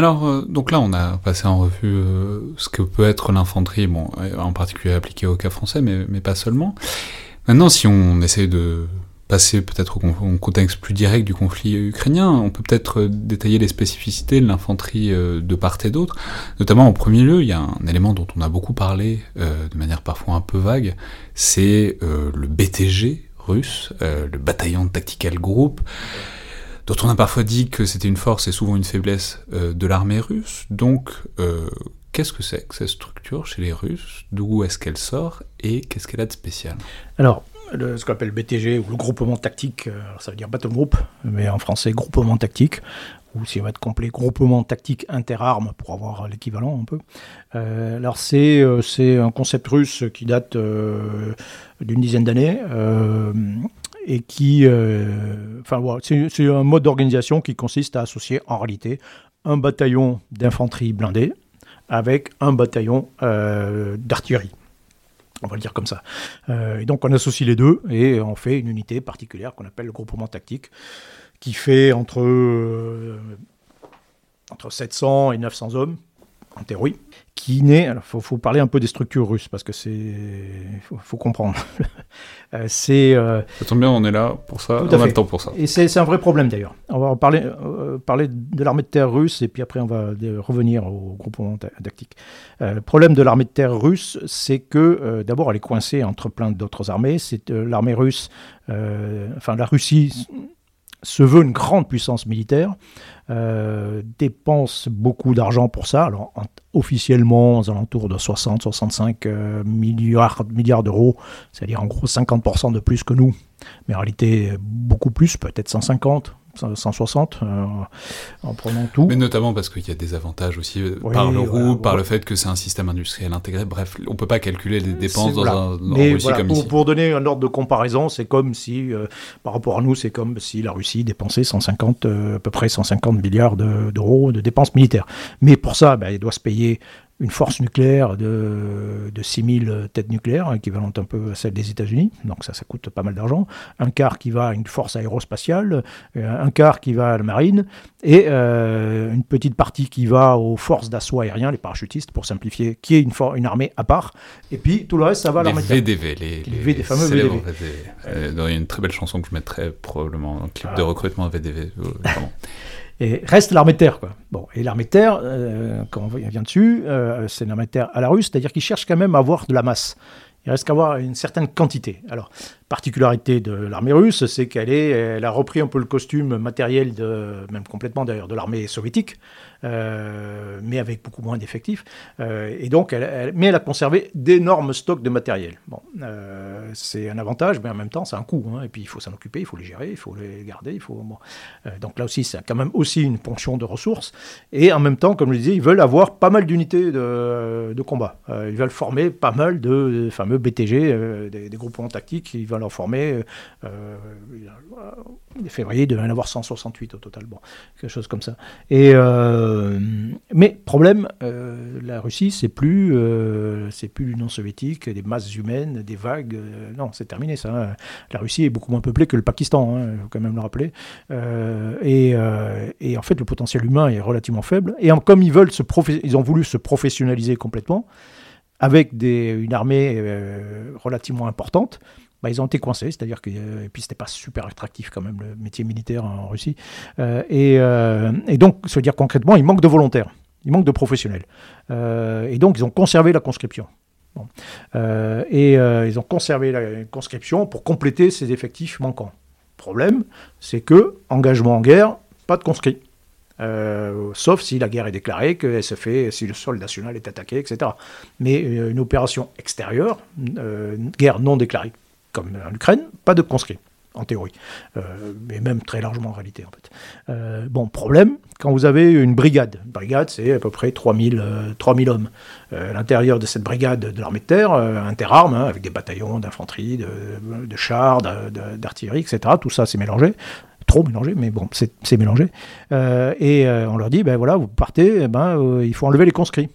alors, euh, donc là, on a passé en revue euh, ce que peut être l'infanterie, bon, en particulier appliquée au cas français, mais, mais pas seulement. Maintenant, si on essaie de passer peut-être au, contexte plus direct du conflit ukrainien, on peut peut-être euh, détailler les spécificités de l'infanterie de part et d'autre. Notamment, en premier lieu, il y a un élément dont on a beaucoup parlé, de manière parfois un peu vague, c'est le BTG russe, le bataillon tactical group dont on a parfois dit que c'était une force et souvent une faiblesse euh, de l'armée russe. Donc, euh, qu'est-ce que c'est que cette structure chez les Russes? D'où est-ce qu'elle sort et qu'est-ce qu'elle a de spécial? Alors, ce qu'on appelle BTG ou le groupement tactique, alors ça veut dire battle group, mais en français groupement tactique, ou si on va être complet, groupement tactique interarmes pour avoir l'équivalent un peu. Euh, alors c'est euh, un concept russe qui date euh, d'une dizaine d'années et qui, enfin voilà, c'est un mode d'organisation qui consiste à associer en réalité un bataillon d'infanterie blindée avec un bataillon d'artillerie. On va le dire comme ça. et donc on associe les deux et on fait une unité particulière qu'on appelle le groupement tactique qui fait entre, euh, entre 700 et 900 hommes, en théorie, qui naît. Il faut, parler un peu des structures russes, parce que c'est. Faut, comprendre. Euh, c'est. Euh, ça tombe bien, on est là pour ça, on a le temps pour ça. Et c'est un vrai problème d'ailleurs. On va parler, parler de l'armée de terre russe, et puis après, on va revenir au groupement tactique. le problème de l'armée de terre russe, c'est que d'abord, elle est coincée entre plein d'autres armées. C'est l'armée russe. enfin, la Russie se veut une grande puissance militaire, euh, dépense beaucoup d'argent pour ça. Alors, officiellement, aux alentours de 60-65 euh, milliards, milliards d'euros, c'est-à-dire en gros 50% de plus que nous, mais en réalité beaucoup plus, peut-être 150, 160 euh, en prenant tout. Mais notamment parce qu'il y a des avantages aussi euh, par le roux, par le fait que c'est un système industriel intégré. Bref, on peut pas calculer les dépenses dans un Mais Russie comme pour, ici. Pour donner un ordre de comparaison, c'est comme si, euh, par rapport à nous, c'est comme si la Russie dépensait 150, à peu près 150 milliards d'euros de, dépenses militaires. Mais pour ça, ben, il doit se payer une force nucléaire de, de 6000 têtes nucléaires, équivalente un peu à celle des États-Unis, donc ça, ça coûte pas mal d'argent. Un quart qui va à une force aérospatiale, euh, un quart qui va à la marine, et euh, une petite partie qui va aux forces d'assaut aérien, les parachutistes, pour simplifier, qui est une, une armée à part. Et puis tout le reste, ça va à l'armée VDV, les, les, les, fameux VDV. Euh, il y a une très belle chanson que je mettrai probablement, un clip de recrutement VDV. Et reste l'armée de terre. Quoi. Bon, et l'armée de terre, euh, quand on vient dessus, euh, c'est l'armée de terre à la russe, c'est-à-dire qu'il cherche quand même à avoir de la masse. Il reste qu'à avoir une certaine quantité. Alors, particularité de l'armée russe, c'est qu'elle est, elle a repris un peu le costume matériel, de, même complètement d'ailleurs, de l'armée soviétique. Euh, mais avec beaucoup moins d'effectifs. Euh, et donc, mais elle a conservé d'énormes stocks de matériel. Bon, euh, c'est un avantage, mais en même temps, c'est un coût. Hein. et puis, il faut s'en occuper, il faut les gérer, il faut les garder. Il faut, donc là aussi, c'est quand même aussi une ponction de ressources. Et en même temps, comme je le disais, ils veulent avoir pas mal d'unités de, combat. ils veulent former pas mal de, fameux BTG, des, groupements tactiques. Ils veulent en former. Euh, février, il devait en avoir 168 au total. Bon, quelque chose comme ça. Et mais problème, euh, la Russie, c'est plus, euh, c'est plus l'Union soviétique, des masses humaines, des vagues. non, c'est terminé ça. Hein. La Russie est beaucoup moins peuplée que le Pakistan, il hein, faut quand même le rappeler. Et, en fait, le potentiel humain est relativement faible. Et comme ils veulent ils ont voulu se professionnaliser complètement avec une armée relativement importante. Bah, ils ont été coincés, c'est-à-dire que et puis c'était pas super attractif quand même le métier militaire en Russie. Euh, euh, et, donc, veut dire concrètement, il manque de volontaires, il manque de professionnels. Euh, et donc, ils ont conservé la conscription. et ils ont conservé la conscription pour compléter ces effectifs manquants. Problème, c'est que engagement en guerre, pas de conscrits. sauf si la guerre est déclarée, que se fait, si le sol national est attaqué, etc. Mais une opération extérieure, guerre non déclarée, comme en Ukraine, pas de conscrits, en théorie, euh, mais même très largement en réalité en fait. Euh, bon, problème, quand vous avez une brigade, une brigade c'est à peu près 3000, 3000 euh, hommes, à l'intérieur de cette brigade de l'armée de terre, interarmes, hein, avec des bataillons d'infanterie, de, chars, d'artillerie, etc., tout ça c'est mélangé, trop mélangé, mais bon, c'est mélangé, et on leur dit, ben voilà, vous partez, eh ben, il faut enlever les conscrits.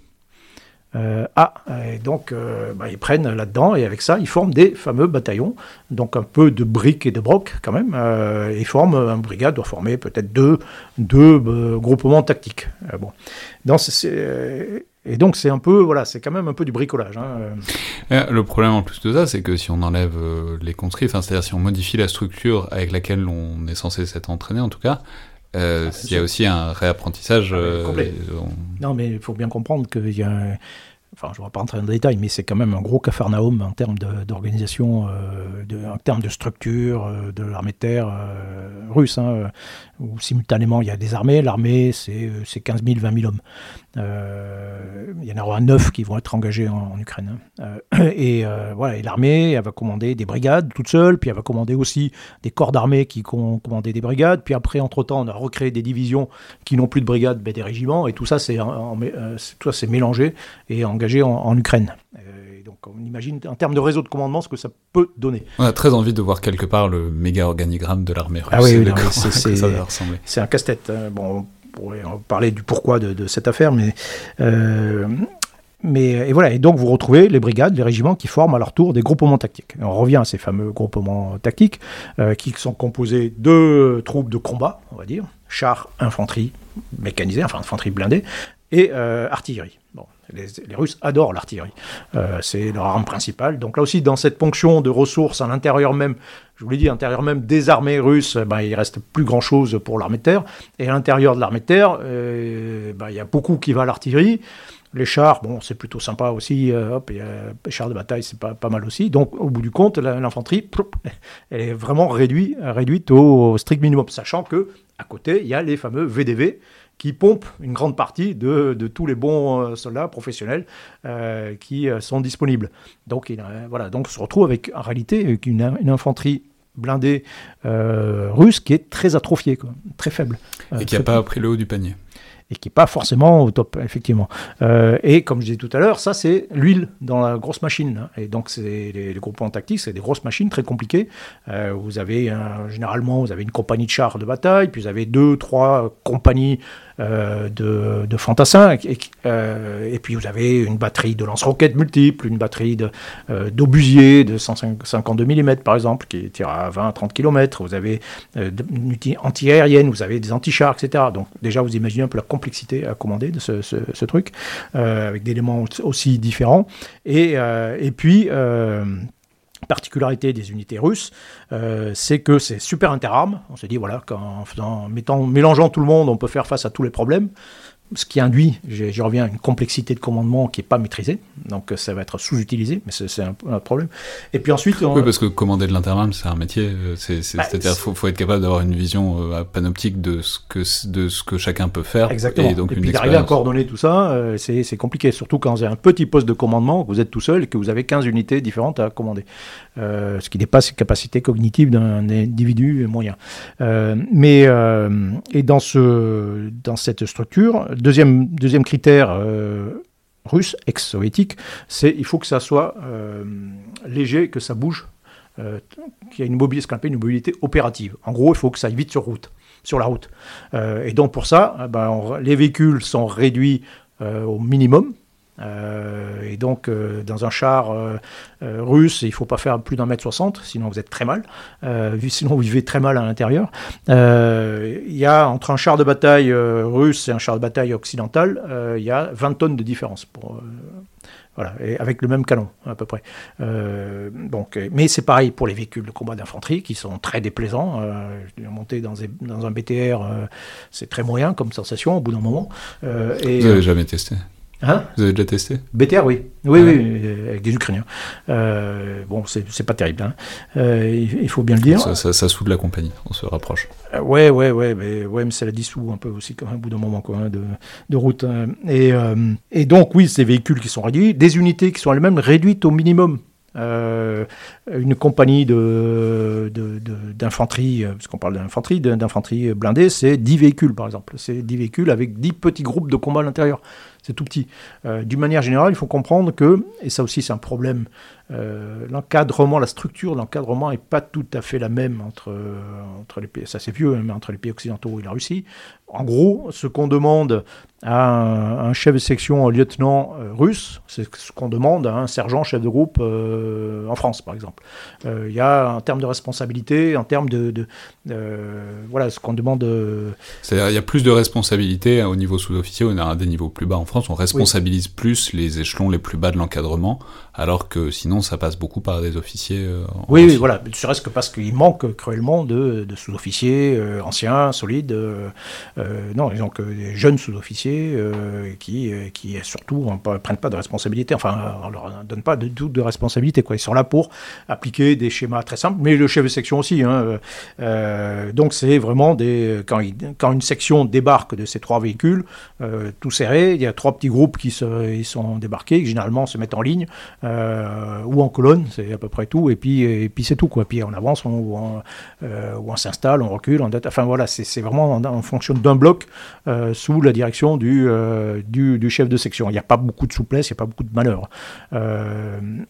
Euh, ah, et donc euh, bah, ils prennent là-dedans et avec ça ils forment des fameux bataillons, donc un peu de briques et de brocs quand même. Euh, ils forment, un brigade doit former peut-être deux, deux groupements tactiques. bon, et donc c'est un peu, voilà, c'est quand même un peu du bricolage. Hein. Le problème en plus de ça, c'est que si on enlève les conscrits, c'est-à-dire si on modifie la structure avec laquelle on est censé s'être entraîné en tout cas, euh, ah, il y a aussi un réapprentissage. Ah, euh, non, mais il faut bien comprendre qu'il y a enfin, je ne vais pas rentrer dans le détail, mais c'est quand même un gros cafarnaum en termes d'organisation, en termes de structure de l'armée de terre russe, hein, où simultanément il y a des armées. L'armée, c'est 15 000, 20 000 hommes. il y en aura 9 qui vont être engagés en, Ukraine. Hein. et voilà, l'armée, elle va commander des brigades toute seule, puis elle va commander aussi des corps d'armée qui vont commander des brigades, puis après, entre-temps, on a recréé des divisions qui n'ont plus de brigades, mais des régiments, et tout ça, c'est mélangé et en, Ukraine. Euh, donc on imagine en termes de réseau de commandement ce que ça peut donner. On a très envie de voir quelque part le méga organigramme de l'armée russe. Ah oui, c'est un casse-tête. Hein. Bon, on pourrait parler du pourquoi de, cette affaire, mais euh, mais et voilà, et donc vous retrouvez les brigades, les régiments qui forment à leur tour des groupements tactiques. on revient à ces fameux groupements tactiques euh, qui sont composés de troupes de combat, on va dire, chars, infanterie mécanisée, enfin infanterie blindée, et artillerie. Les, Russes adorent l'artillerie. Euh, c'est leur arme principale. Donc là aussi, dans cette ponction de ressources à l'intérieur même, je vous l'ai dit, à l'intérieur même des armées russes, ben, il reste plus grand-chose pour l'armée de terre. Et à l'intérieur de l'armée de terre, euh, ben, il y a beaucoup qui va à l'artillerie. Les chars, bon, c'est plutôt sympa aussi. Euh, hop, les chars de bataille, c'est pas, pas mal aussi. Donc, au bout du compte, l'infanterie, elle est vraiment réduite, réduite au strict minimum, sachant que à côté, il y a les fameux VDV, qui pompe une grande partie de, tous les bons euh, soldats professionnels euh, qui euh, sont disponibles. Donc, voilà, donc on se retrouve avec en réalité une, infanterie blindée russe qui est très atrophiée, très faible. Et qui n'a pas pris le haut du panier et qui n'est pas forcément au top, effectivement. et comme je disais tout à l'heure, ça c'est l'huile dans la grosse machine. Hein. Et donc les, les, groupements tactiques, c'est des grosses machines très compliquées. vous avez généralement vous avez une compagnie de chars de bataille, puis vous avez deux, trois compagnies euh, de, fantassins. Et, euh, puis vous avez une batterie de lance-roquettes multiples, une batterie euh, d'obusiers de, de 152 mm par exemple, qui tire à 20 30 km. Vous avez une anti-aérienne, vous avez des anti-chars, etc. Donc déjà vous imaginez un peu la complexité à commander de ce, truc, avec des éléments aussi différents. Et, et puis particularité des unités russes, euh, c'est que c'est super interarmes. On se dit, voilà, qu'en mettant, mélangeant tout le monde, on peut faire face à tous les problèmes ce qui induit, j'y reviens, une complexité de commandement qui n'est pas maîtrisée, donc ça va être sous-utilisé, mais c'est un, un, problème. Et puis ensuite... Oui, parce que commander de l'intervalle, c'est un métier, euh, bah, c'est-à-dire qu'il faut, être capable d'avoir une vision euh, panoptique de ce, que, de ce que chacun peut faire. Exactement. Et, donc et puis d'arriver à coordonner tout ça, euh, c'est compliqué, surtout quand vous avez un petit poste de commandement, que vous êtes tout seul et que vous avez 15 unités différentes à commander, ce qui dépasse les capacités cognitives d'un individu moyen. mais, et dans, ce, dans cette structure, Deuxième, deuxième critère euh, russe, ex-soviétique, c'est il faut que ça soit euh, léger, que ça bouge, euh, qu'il y ait une mobilité, ce une mobilité opérative. En gros, il faut que ça aille vite sur route, sur la route. et donc pour ça, ben, les véhicules sont réduits au minimum, euh, et donc, euh, dans un char euh, russe, il ne faut pas faire plus d'un mètre soixante, sinon vous êtes très mal. sinon, vous vivez très mal à l'intérieur. Il y a entre un char de bataille russe et un char de bataille occidental, il y a 20 tonnes de différence. Pour, voilà, et avec le même canon à peu près. donc, mais c'est pareil pour les véhicules de combat d'infanterie qui sont très déplaisants. monter dans, dans, un BTR, c'est très moyen comme sensation au bout d'un moment. et, Vous n'avez jamais testé? Hein Vous avez déjà testé BTR, oui. Oui, oui, euh, avec des Ukrainiens. Euh, bon, c'est pas terrible, hein. euh, il, faut bien le dire. Ça, ça, soude la compagnie, on se rapproche. Euh, ouais, ouais, ouais, mais, ouais, mais ça la dissout un peu aussi, quand même, au bout d'un moment, quoi, hein, de, de, route. Hein. Et, et donc, oui, ces véhicules qui sont réduits, des unités qui sont elles-mêmes réduites au minimum. Euh, une compagnie d'infanterie, de, de, parce qu'on parle d'infanterie, d'infanterie blindée, c'est 10 véhicules par exemple. C'est 10 véhicules avec 10 petits groupes de combat à l'intérieur c'est tout petit. Euh, d'une manière générale, il faut comprendre que, et ça aussi c'est un problème, euh, l'encadrement, la structure de l'encadrement n'est pas tout à fait la même entre, entre les pays, ça c'est vieux, hein, mais entre les pays occidentaux et la Russie. En gros, ce qu'on demande à un, chef de section, un lieutenant euh, russe, c'est ce qu'on demande à un sergent chef de groupe euh, en France, par exemple. Euh, il y a en termes de responsabilité, en termes de, voilà, ce qu'on demande. C'est-à-dire il y a plus de responsabilité au niveau sous-officier, on a des niveaux plus bas en France, on responsabilise plus les échelons les plus bas de l'encadrement, alors que sinon, ça passe beaucoup par des officiers. Euh, oui, oui, voilà. Ne serait-ce que parce qu'il manque cruellement de, sous-officiers euh, anciens, solides. non, donc des jeunes sous-officiers qui, qui surtout ne prennent pas de responsabilité. Enfin, on leur donne pas de doute de responsabilité. Quoi. Ils sont là pour appliquer des schémas très simples, mais le chef de section aussi. Hein, donc, c'est vraiment des quand, quand une section débarque de ces trois véhicules, euh, tout serré, il y a trois petits groupes qui se, ils sont débarqués, qui généralement se mettent en ligne euh, ou en colonne, c'est à peu près tout, et puis, et puis c'est tout. Quoi. Puis on avance, on, ou on, euh, on s'installe, on recule, on enfin voilà, c'est vraiment, on, fonctionne d'un bloc sous la direction du, du, du, chef de section. Il n'y a pas beaucoup de souplesse, il n'y a pas beaucoup de malheur.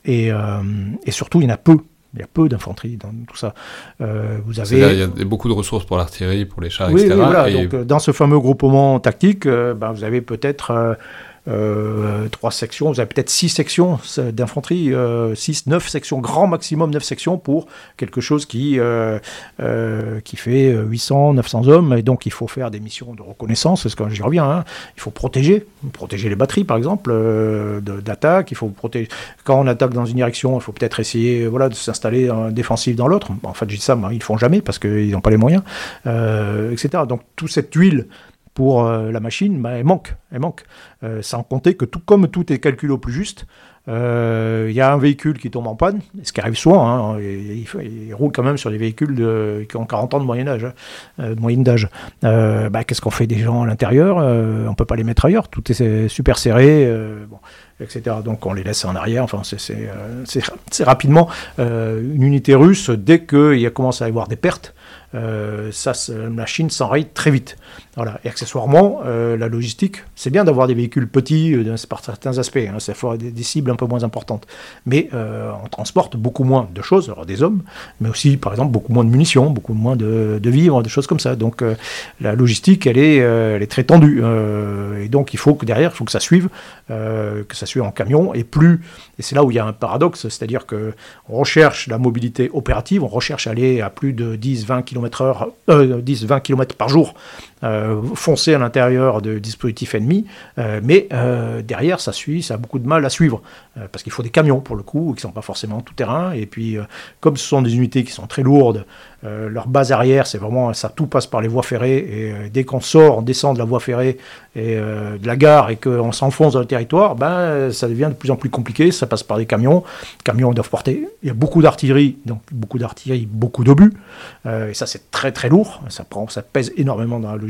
et, et surtout, il y en a peu il y a peu d'infanterie dans tout ça. Euh, vous avez... Il y a beaucoup de ressources pour l'artillerie, pour les chars, etc. Donc, dans ce fameux groupement tactique, euh, ben, vous avez peut-être euh, euh, trois sections, vous avez peut-être six sections d'infanterie, euh, six, neuf sections, grand maximum neuf sections pour quelque chose qui, euh, qui fait 800, 900 hommes, et donc il faut faire des missions de reconnaissance, parce que j'y reviens, hein. il faut protéger, protéger les batteries par exemple, d'attaque, il faut protéger, quand on attaque dans une direction, il faut peut-être essayer voilà, de s'installer en défensif dans l'autre, en fait je dis ça, ils ne font jamais parce qu'ils n'ont pas les moyens, etc. Donc toute cette huile pour euh, la machine, bah, elle manque. Elle manque. Euh, sans compter que tout, comme tout est calculé au plus juste, euh, il y a un véhicule qui tombe en panne, ce qui arrive souvent, hein, il, roule quand même sur des véhicules qui ont 40 ans hein, de moyenne d'âge. Bah, qu'est-ce qu'on fait des gens à l'intérieur On peut pas les mettre ailleurs, tout est super serré, etc. Donc on les laisse en arrière, enfin c'est rapidement une unité russe, dès qu'il commence à y avoir des pertes, euh, ça, la machine s'enraye très vite. Voilà. Et accessoirement, euh, la logistique, c'est bien d'avoir des véhicules petits euh, par certains aspects, hein, ça des, cibles un peu moins importantes. Mais on transporte beaucoup moins de choses, des hommes, mais aussi par exemple beaucoup moins de munitions, beaucoup moins de, de vivres, des choses comme ça. Donc la logistique, elle est, elle est très tendue. et donc il faut que derrière, il faut que ça suive, que ça suive en camion. Et plus, et c'est là où il y a un paradoxe, c'est-à-dire qu'on recherche la mobilité opérative, on recherche aller à plus de 10-20 km km heure, 10-20 km par jour euh, foncer à l'intérieur de dispositifs ennemis, euh, mais euh, derrière, ça suit, ça a beaucoup de mal à suivre, parce qu'il faut des camions pour le coup, qui ne sont pas forcément tout terrain, et puis comme ce sont des unités qui sont très lourdes, leur base arrière, c'est vraiment, ça tout passe par les voies ferrées, et dès qu'on sort, on descend de la voie ferrée et de la gare, et qu'on s'enfonce dans le territoire, ben, ça devient de plus en plus compliqué, ça passe par des camions, les camions doivent porter, il y a beaucoup d'artillerie, donc beaucoup d'artillerie, beaucoup d'obus, et ça c'est très très lourd, ça, prend, ça pèse énormément dans la logistique,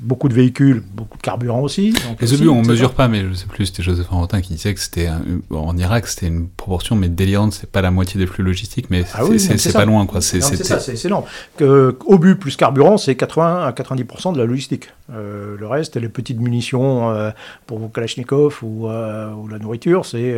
beaucoup de véhicules, beaucoup de carburant aussi. Les obus, on ne mesure pas, mais je ne sais plus, c'était Joseph Valentin qui disait que c'était en Irak, c'était une proportion mais délirante, c'est pas la moitié des flux logistiques, mais ah c'est pas loin. C'est ça, c'est énorme. Que, obus plus carburant, c'est 80 à 90% de la logistique. Euh, le reste, les petites munitions euh, pour vos Kalachnikov ou, euh, ou la nourriture, c'est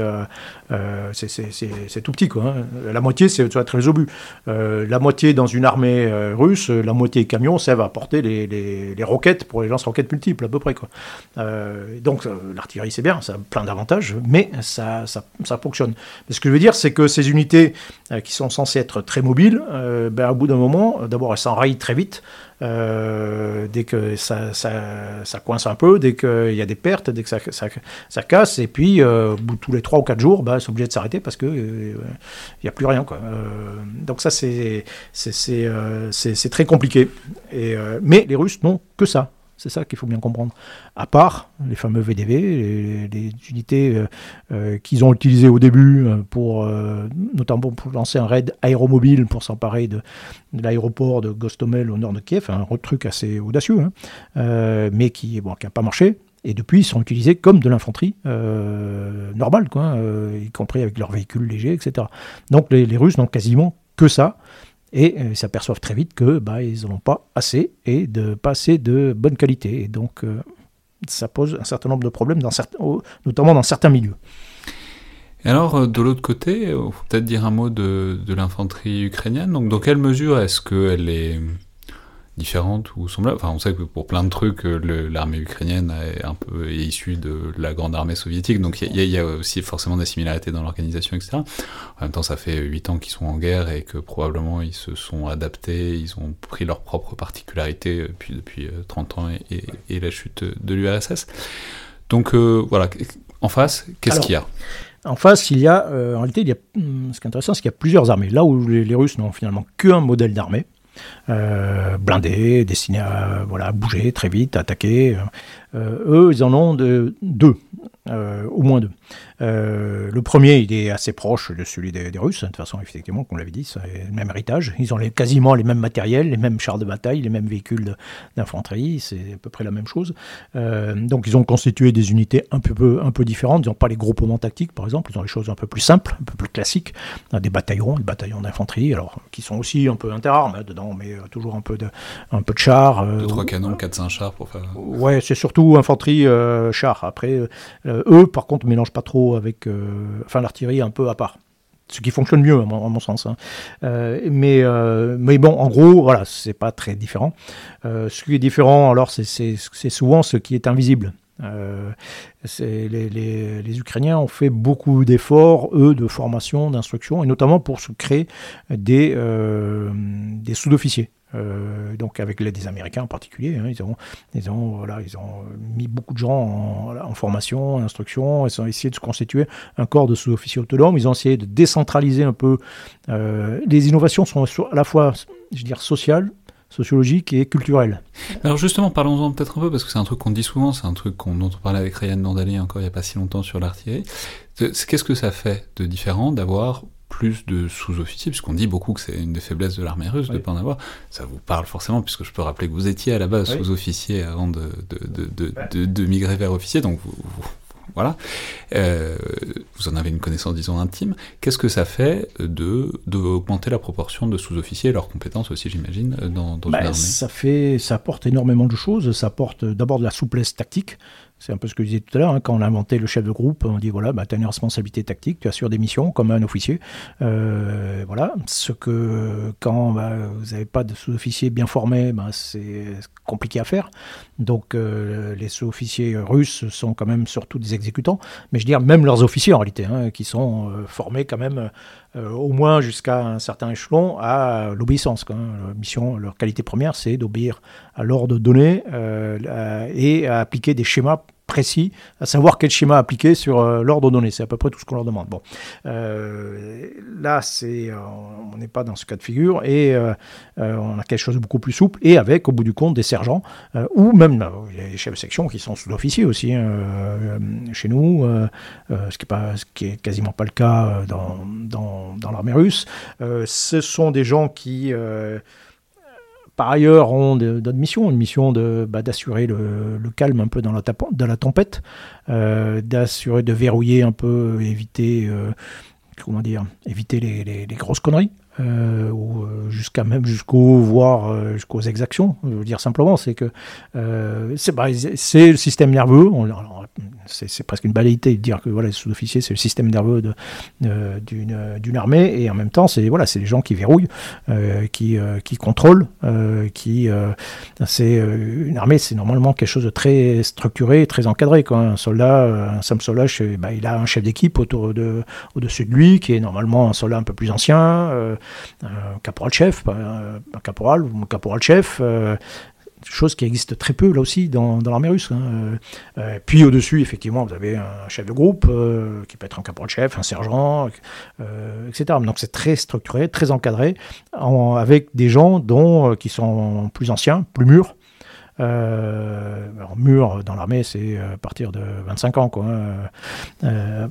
tout petit. Quoi, hein. La moitié, c'est très obus. la moitié dans une armée russe, la moitié camion, ça va porter les, roquettes pour les lance-roquettes multiples, à peu près. Quoi. donc l'artillerie, c'est bien, ça a plein d'avantages, mais ça, fonctionne. Mais ce que je veux dire, c'est que ces unités qui sont censées être très mobiles, ben, au bout d'un moment, d'abord, elles s'enrayent très vite. Euh, dès que ça, ça, ça, coince un peu, dès qu'il y a des pertes, dès que ça, ça casse, et puis euh, tous les 3 ou 4 jours, bah, c'est obligé de s'arrêter parce qu'il euh, n'y a plus rien. Quoi. donc ça, c'est très compliqué. Et, mais les Russes n'ont que ça. C'est ça qu'il faut bien comprendre. À part les fameux VDV, les, unités euh, euh, qu'ils ont utilisées au début, euh, pour, notamment pour lancer un raid aéromobile pour s'emparer de, l'aéroport de Gostomel au nord de Kiev, un truc assez audacieux, hein, mais qui n'a qui pas marché. Et depuis, ils sont utilisés comme de l'infanterie normale, quoi, y compris avec leurs véhicules légers, etc. Donc les Russes n'ont quasiment que ça et euh, ils s'aperçoivent très vite que bah, ils n'en ont pas assez et de pas assez de bonne qualité. Et donc euh, ça pose un certain nombre de problèmes, notamment dans certains milieux. Alors, euh, de l'autre côté, il faut peut-être dire un mot de, de l'infanterie ukrainienne. Donc, dans quelle mesure est-ce qu'elle est différentes ou semblables. Enfin, on sait que pour plein de trucs, euh, l'armée ukrainienne est un peu issue de la grande armée soviétique, donc il y, a aussi forcément des similarités dans l'organisation, etc. En même temps, ça fait 8 ans qu'ils sont en guerre et que probablement ils se sont adaptés, ils ont pris leurs propres particularités depuis, depuis 30 euh, ans et, la chute de l'URSS. Donc voilà, en face, qu'est-ce qu'il y a? En face, il y a, en réalité, il y a, hmm, ce qui est intéressant, c'est qu'il y a plusieurs armées. Là où les Russes n'ont finalement qu'un modèle d'armée, euh, blindés, destinés à voilà, bouger très vite, attaquer. Euh, eux, ils en ont de, deux, euh, au moins deux. Euh, le premier, il est assez proche de celui des, Russes, hein, de toute façon, effectivement, comme on l'avait dit, c'est le même héritage. Ils ont les, quasiment les mêmes matériels, les mêmes chars de bataille, les mêmes véhicules d'infanterie, c'est à peu près la même chose. Donc ils ont constitué des unités un peu, un peu différentes, ils n'ont pas les groupements tactiques, par exemple, ils ont les choses un peu plus simples, un peu plus classiques, des bataillons, des bataillons d'infanterie, alors qui sont aussi un peu interarmes hein, dedans, mais euh, toujours un peu de, un peu de chars. Deux, trois canons, 4-5 chars pour faire... Ouais, c'est surtout infanterie, chars. Après, eux, par contre, mélangent pas trop avec euh, enfin l'artillerie un peu à part ce qui fonctionne mieux à mon, sens. Hein. Euh, mais, euh, mais bon, en gros, voilà, c'est pas très différent. ce qui est différent, alors, c'est souvent ce qui est invisible. Les, Ukrainiens ont fait beaucoup d'efforts, eux, de formation, d'instruction, et notamment pour se créer des sous-officiers. Euh, donc avec l'aide des Américains en particulier, hein, ils, ont, ils, ont, voilà, ils ont mis beaucoup de gens en, formation, en instruction, ils ont essayé de se constituer un corps de sous-officiers autonomes, ils ont essayé de décentraliser un peu. Euh, les innovations sont à la fois, je veux dire, sociales, sociologiques et culturelles. Alors justement, parlons-en peut-être un peu, parce que c'est un truc qu'on dit souvent, c'est un truc qu'on, dont on parlait avec Ryan Nandali encore il n'y a pas si longtemps sur l'artillerie. Qu'est-ce que ça fait de différent d'avoir plus de sous-officiers, puisqu'on dit beaucoup que c'est une des faiblesses de l'armée russe de ne pas en avoir. Ça vous parle forcément, puisque je peux rappeler que vous étiez à la base sous-officier avant de, de, de, migrer vers officier, donc vous, voilà. Euh, vous en avez une connaissance, disons, intime. Qu'est-ce que ça fait de d'augmenter la proportion de sous-officiers et leurs compétences aussi, j'imagine, dans, dans une bah, armée? Ça fait, ça apporte énormément de choses. Ça apporte d'abord de la souplesse tactique. C'est un peu ce que je disais tout à l'heure, hein, quand on a inventé le chef de groupe, on dit voilà, bah, tu as une responsabilité tactique, tu assures des missions comme un officier. Euh, voilà, ce que quand bah, vous n'avez pas de sous-officier bien formé, bah, c'est compliqué à faire. Donc euh, les sous-officiers russes sont quand même surtout des exécutants, mais je veux dire même leurs officiers en réalité, hein, qui sont euh, formés quand même au moins jusqu'à un certain échelon à l'obéissance. Hein. Leur mission, leur qualité première, c'est d'obéir à l'ordre donné et à appliquer des schémas précis, à savoir quel schéma appliquer sur euh, l'ordre donné. C'est à peu près tout ce qu'on leur demande. Euh, là, c'est, euh, on n'est pas dans ce cas de figure et on a quelque chose de beaucoup plus souple et avec, au bout du compte, des sergents ou même les chefs de section qui sont sous-officiers aussi hein, chez nous, ce qui est pas, quasiment pas le cas dans l'armée russe. ce sont des gens qui par ailleurs, ont d'autres une mission de, bah, d'assurer le, calme un peu dans la, tempête, euh, d'assurer de verrouiller un peu, éviter, euh, comment dire, éviter les, grosses conneries. Euh, ou jusqu'à même jusqu'au voire jusqu'aux exactions. Je veux dire simplement, c'est que c'est bah, le système nerveux. C'est presque une balayité de dire que voilà, les sous-officiers, c'est le système nerveux d'une armée, et en même temps, c'est voilà, les gens qui verrouillent, qui, qui contrôlent, qui c'est une armée, c'est normalement quelque chose de très structuré, très encadré. Un soldat, un simple soldat, bah, il a un chef d'équipe autour de au-dessus de lui, qui est normalement un soldat un peu plus ancien un caporal-chef, un caporal ou un caporal-chef, euh, chose qui existe très peu là aussi dans, l'armée russe. Hein. Euh, euh, puis au-dessus, effectivement, vous avez un chef de groupe qui peut être un caporal-chef, un sergent, etc. Donc c'est très structuré, très encadré, avec des gens dont, qui sont plus anciens, plus mûrs, euh, mûr dans l'armée, c'est à partir de 25 ans, hein.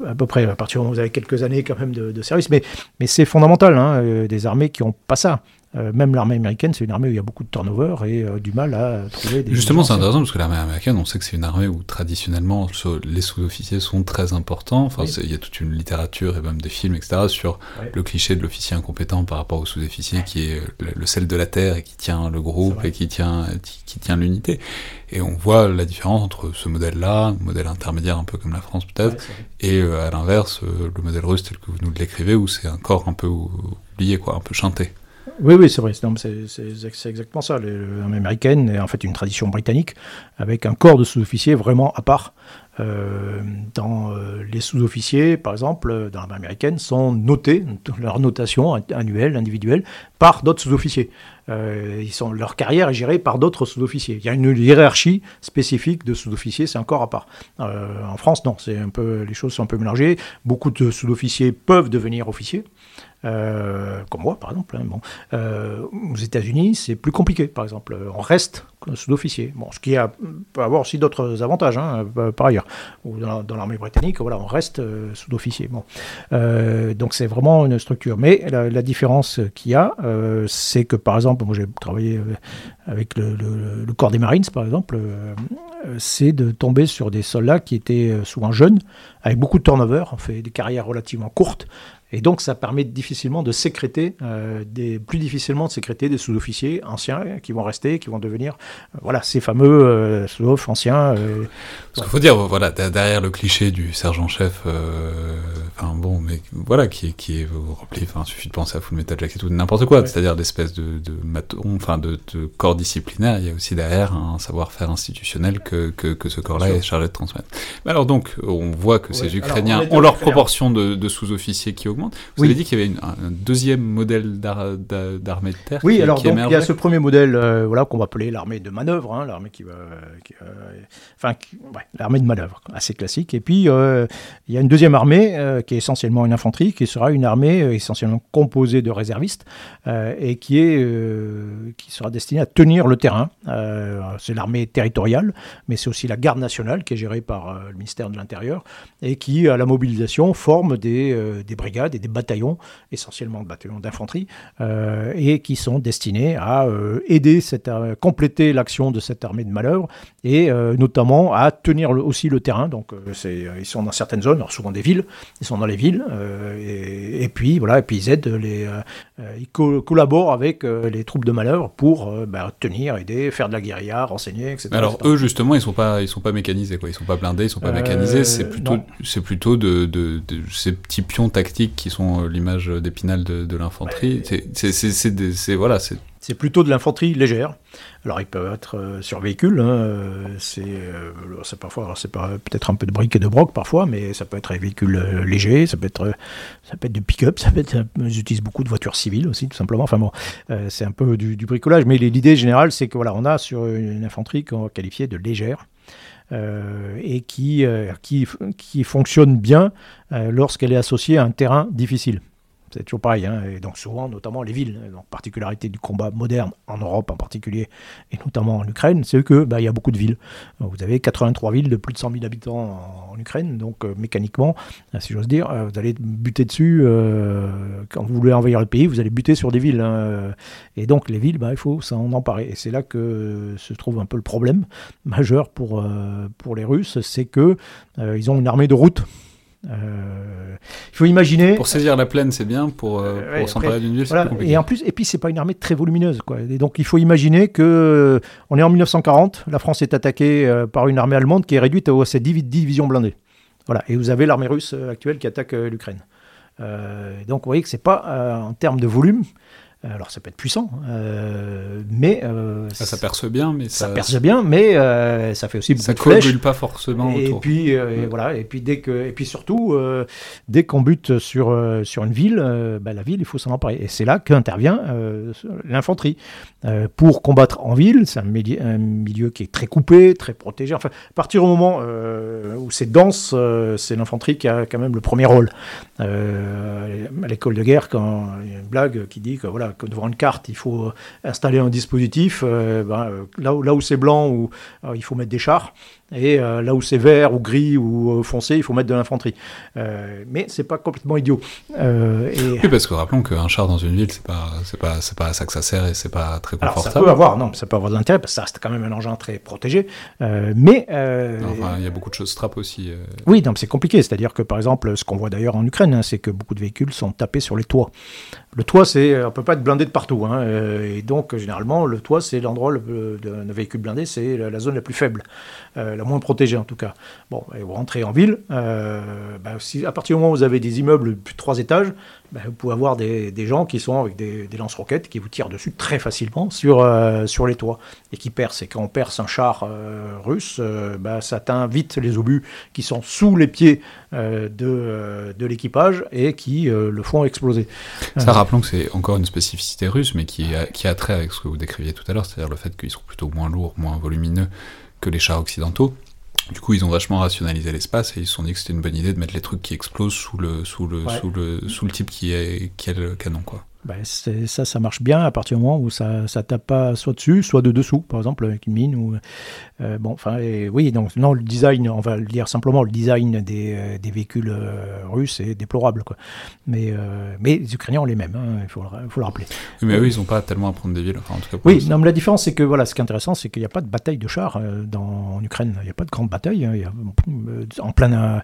à peu près, à partir vous avez quelques années quand même de, service. Mais, mais c'est fondamental, hein, des armées qui n'ont pas ça. Euh, même l'armée américaine, c'est une armée où il y a beaucoup de turnover et euh, du mal à trouver des. Justement, c'est intéressant parce que l'armée américaine, on sait que c'est une armée où traditionnellement les sous-officiers sont très importants. Enfin, il y a toute une littérature et même des films, etc., sur le cliché de l'officier incompétent par rapport au sous-officier qui est le, sel de la terre et qui tient le groupe et qui tient, qui, tient l'unité. Et on voit la différence entre ce modèle-là, un modèle intermédiaire un peu comme la France peut-être, et euh, à l'inverse, le modèle russe tel que vous nous le décrivez, où c'est encore un peu oublié, quoi, un peu chanté. Oui, oui, c'est vrai. C'est exactement ça. L'armée américaine est en fait une tradition britannique avec un corps de sous-officiers vraiment à part. dans les sous-officiers, par exemple, dans l'armée américaine, sont notés, leur notation annuelle, individuelle, par d'autres sous-officiers. leur carrière est gérée par d'autres sous-officiers. Il y a une hiérarchie spécifique de sous-officiers, c'est encore à part. en France, non, un peu, les choses sont un peu mélangées. Beaucoup de sous-officiers peuvent devenir officiers. Euh, comme moi par exemple. Hein. Euh, aux États-Unis, c'est plus compliqué, par exemple. On reste sous-officier. Bon, ce qui a, peut avoir aussi d'autres avantages, hein, par ailleurs. Ou dans, l'armée britannique, voilà, on reste euh, sous-officier. Bon. donc c'est vraiment une structure. Mais la, différence qu'il y a, c'est que par exemple, moi j'ai travaillé avec le, le, corps des Marines, par exemple, c'est de tomber sur des soldats qui étaient souvent jeunes, avec beaucoup de turnover, on fait des carrières relativement courtes, et donc, ça permet difficilement de sécréter, euh, des, plus difficilement de sécréter des sous-officiers anciens qui vont rester, qui vont devenir, euh, voilà, ces fameux euh, sous-officiers anciens. Parce qu'il faut dire, voilà, derrière le cliché du sergent-chef, enfin bon, mais voilà, qui est, qui est rempli, enfin, il suffit de penser à Full Metal Jacket ou n'importe quoi, c'est-à-dire d'espèces de, de enfin, de, corps disciplinaires, il y a aussi derrière un savoir-faire institutionnel que, que, que ce corps-là est chargé de transmettre. Mais alors donc, on voit que ces Ukrainiens ont leur proportion de, de sous-officiers qui augmente. Vous avez dit qu'il y avait un deuxième modèle d'armée de terre. Oui, alors donc, il y a ce premier modèle euh, voilà, qu'on va appeler l'armée de manœuvre, hein, l'armée qui va. enfin, l'armée de manœuvre, assez classique. Et puis, euh, il y a une deuxième armée euh, qui est essentiellement une infanterie, qui sera une armée essentiellement composée de réservistes et qui, est, qui sera destinée à tenir le terrain. c'est l'armée territoriale, mais c'est aussi la garde nationale qui est gérée par le ministère de l'Intérieur et qui, à la mobilisation, forme des, des brigades et des bataillons, essentiellement de bataillons d'infanterie, euh, et qui sont destinés à euh, aider, cette, à compléter l'action de cette armée de manœuvre, et euh, notamment à tenir aussi le terrain. Donc, ils sont dans certaines zones, alors souvent des villes, ils sont dans les villes, et, puis voilà, et puis ils aident, les, ils collaborent avec les troupes de manœuvre pour bah, tenir, aider, faire de la guérilla, renseigner, etc. Alors eux justement, ils sont pas, ils sont pas mécanisés, quoi. Ils sont pas blindés, ils sont pas mécanisés. C'est plutôt, c'est plutôt de, de, de, ces petits pions tactiques qui sont euh, l'image d'épinal de, l'infanterie. C'est voilà, c'est plutôt de l'infanterie légère. Alors, ils peuvent être euh, sur véhicule. Hein, euh, c'est parfois, c'est peut-être un peu de briques et de broc parfois, mais ça peut être un véhicule léger, ça peut être, ça peut être du pick-up, ça peut être. Ils utilisent beaucoup de voitures civiles aussi, tout simplement. Enfin bon, c'est un peu du, bricolage, mais l'idée générale, c'est que voilà, on a sur une infanterie qu'on va qualifier de légère. Euh, et qui, euh, qui, fonctionne bien euh, lorsqu'elle est associée à un terrain difficile. C'est toujours pareil. Hein. Et donc souvent, notamment les villes, donc particularité du combat moderne en Europe en particulier, et notamment en Ukraine, c'est que bah, y a beaucoup de villes. Vous avez 83 villes de plus de 100 000 habitants en, Ukraine, donc euh, mécaniquement, euh, si j'ose dire, euh, vous allez buter dessus. quand vous voulez envahir le pays, vous allez buter sur des villes. Hein. Et donc les villes, bah, il faut s'en emparer. Et c'est là que se trouve un peu le problème majeur pour, pour les Russes, c'est que ils ont une armée de route. Euh, il faut imaginer. Pour saisir la plaine, c'est bien. Pour, euh, s'emparer d'une ville, c'est compliqué. Et en plus, et puis c'est pas une armée très volumineuse, quoi. Et donc il faut imaginer que euh, on est en 1940, la France est attaquée par une armée allemande qui est réduite à ses 10 divisions blindées. Voilà. Et vous avez l'armée russe actuelle qui attaque l'Ukraine. donc vous voyez que c'est pas en termes de volume, euh, alors ça peut être puissant, euh, mais euh, ça, perce bien, mais ça, perce bien, mais ça fait aussi beaucoup ça de flèches. Ça pas forcément. Et puis voilà, et puis dès que, et puis surtout dès qu'on bute sur sur une ville, bah, la ville il faut s'en emparer. Et c'est là qu'intervient l'infanterie pour combattre en ville. C'est un, un, milieu qui est très coupé, très protégé. Enfin, à partir du moment où c'est dense, c'est l'infanterie qui a quand même le premier rôle. à l'école de guerre, quand il y a une blague qui dit que voilà que devant une carte, il faut installer un dispositif. Euh, ben, euh, là, où, c'est blanc, où, euh, il faut mettre des chars. Et là où c'est vert ou gris ou foncé, il faut mettre de l'infanterie. mais c'est pas complètement idiot. et... Oui, parce que rappelons qu'un char dans une ville, c'est pas, c'est pas, c'est pas à ça que ça sert et c'est pas très confortable. ça peut avoir, non, ça peut avoir de l'intérêt parce que ça reste quand même un engin très protégé. mais il y a beaucoup de choses strap aussi. Oui, donc c'est compliqué. C'est-à-dire que par exemple, ce qu'on voit d'ailleurs en Ukraine, hein, c'est que beaucoup de véhicules sont tapés sur les toits. Le toit, c'est, on peut pas être blindé de partout. Hein, euh, et donc, généralement, le toit, c'est l'endroit d'un véhicule blindé, c'est la, zone la plus faible. La moins protégée en tout cas. Bon, et vous rentrez en ville, euh, bah, si, à partir du moment où vous avez des immeubles de plus de trois étages, bah, vous pouvez avoir des, gens qui sont avec des, lance-roquettes qui vous tirent dessus très facilement sur, euh, sur les toits et qui percent. Et quand on perce un char euh, russe, bah, ça atteint vite les obus qui sont sous les pieds de, de l'équipage et qui le font exploser. Ça, rappelons que c'est encore une spécificité russe, mais qui a, qui a trait avec ce que vous décriviez tout à l'heure, c'est-à-dire le fait qu'ils sont plutôt moins lourds, moins volumineux que les chars occidentaux. Du coup, ils ont vachement rationalisé l'espace et ils se sont dit que c'était une bonne idée de mettre les trucs qui explosent sous le, sous le, ouais. sous le, sous le type qui, est, qui a le canon, quoi. Ben, ça, ça marche bien à partir du moment où ça, ça tape pas soit dessus, soit de dessous, par exemple avec une mine. Ou, euh, bon, enfin, oui, donc non, le design, on va le dire simplement, le design des, euh, des véhicules euh, russes est déplorable, quoi. Mais, euh, mais les Ukrainiens ont les mêmes, hein, il faut le, faut le rappeler. Oui, mais eux, ils n'ont pas tellement à prendre des villes. Enfin, en tout cas, oui, non, mais la différence, c'est que voilà, ce qui est intéressant, c'est qu'il n'y a pas de bataille de chars dans, en Ukraine. Il n'y a pas de grande bataille. Hein, il y a, en pleine,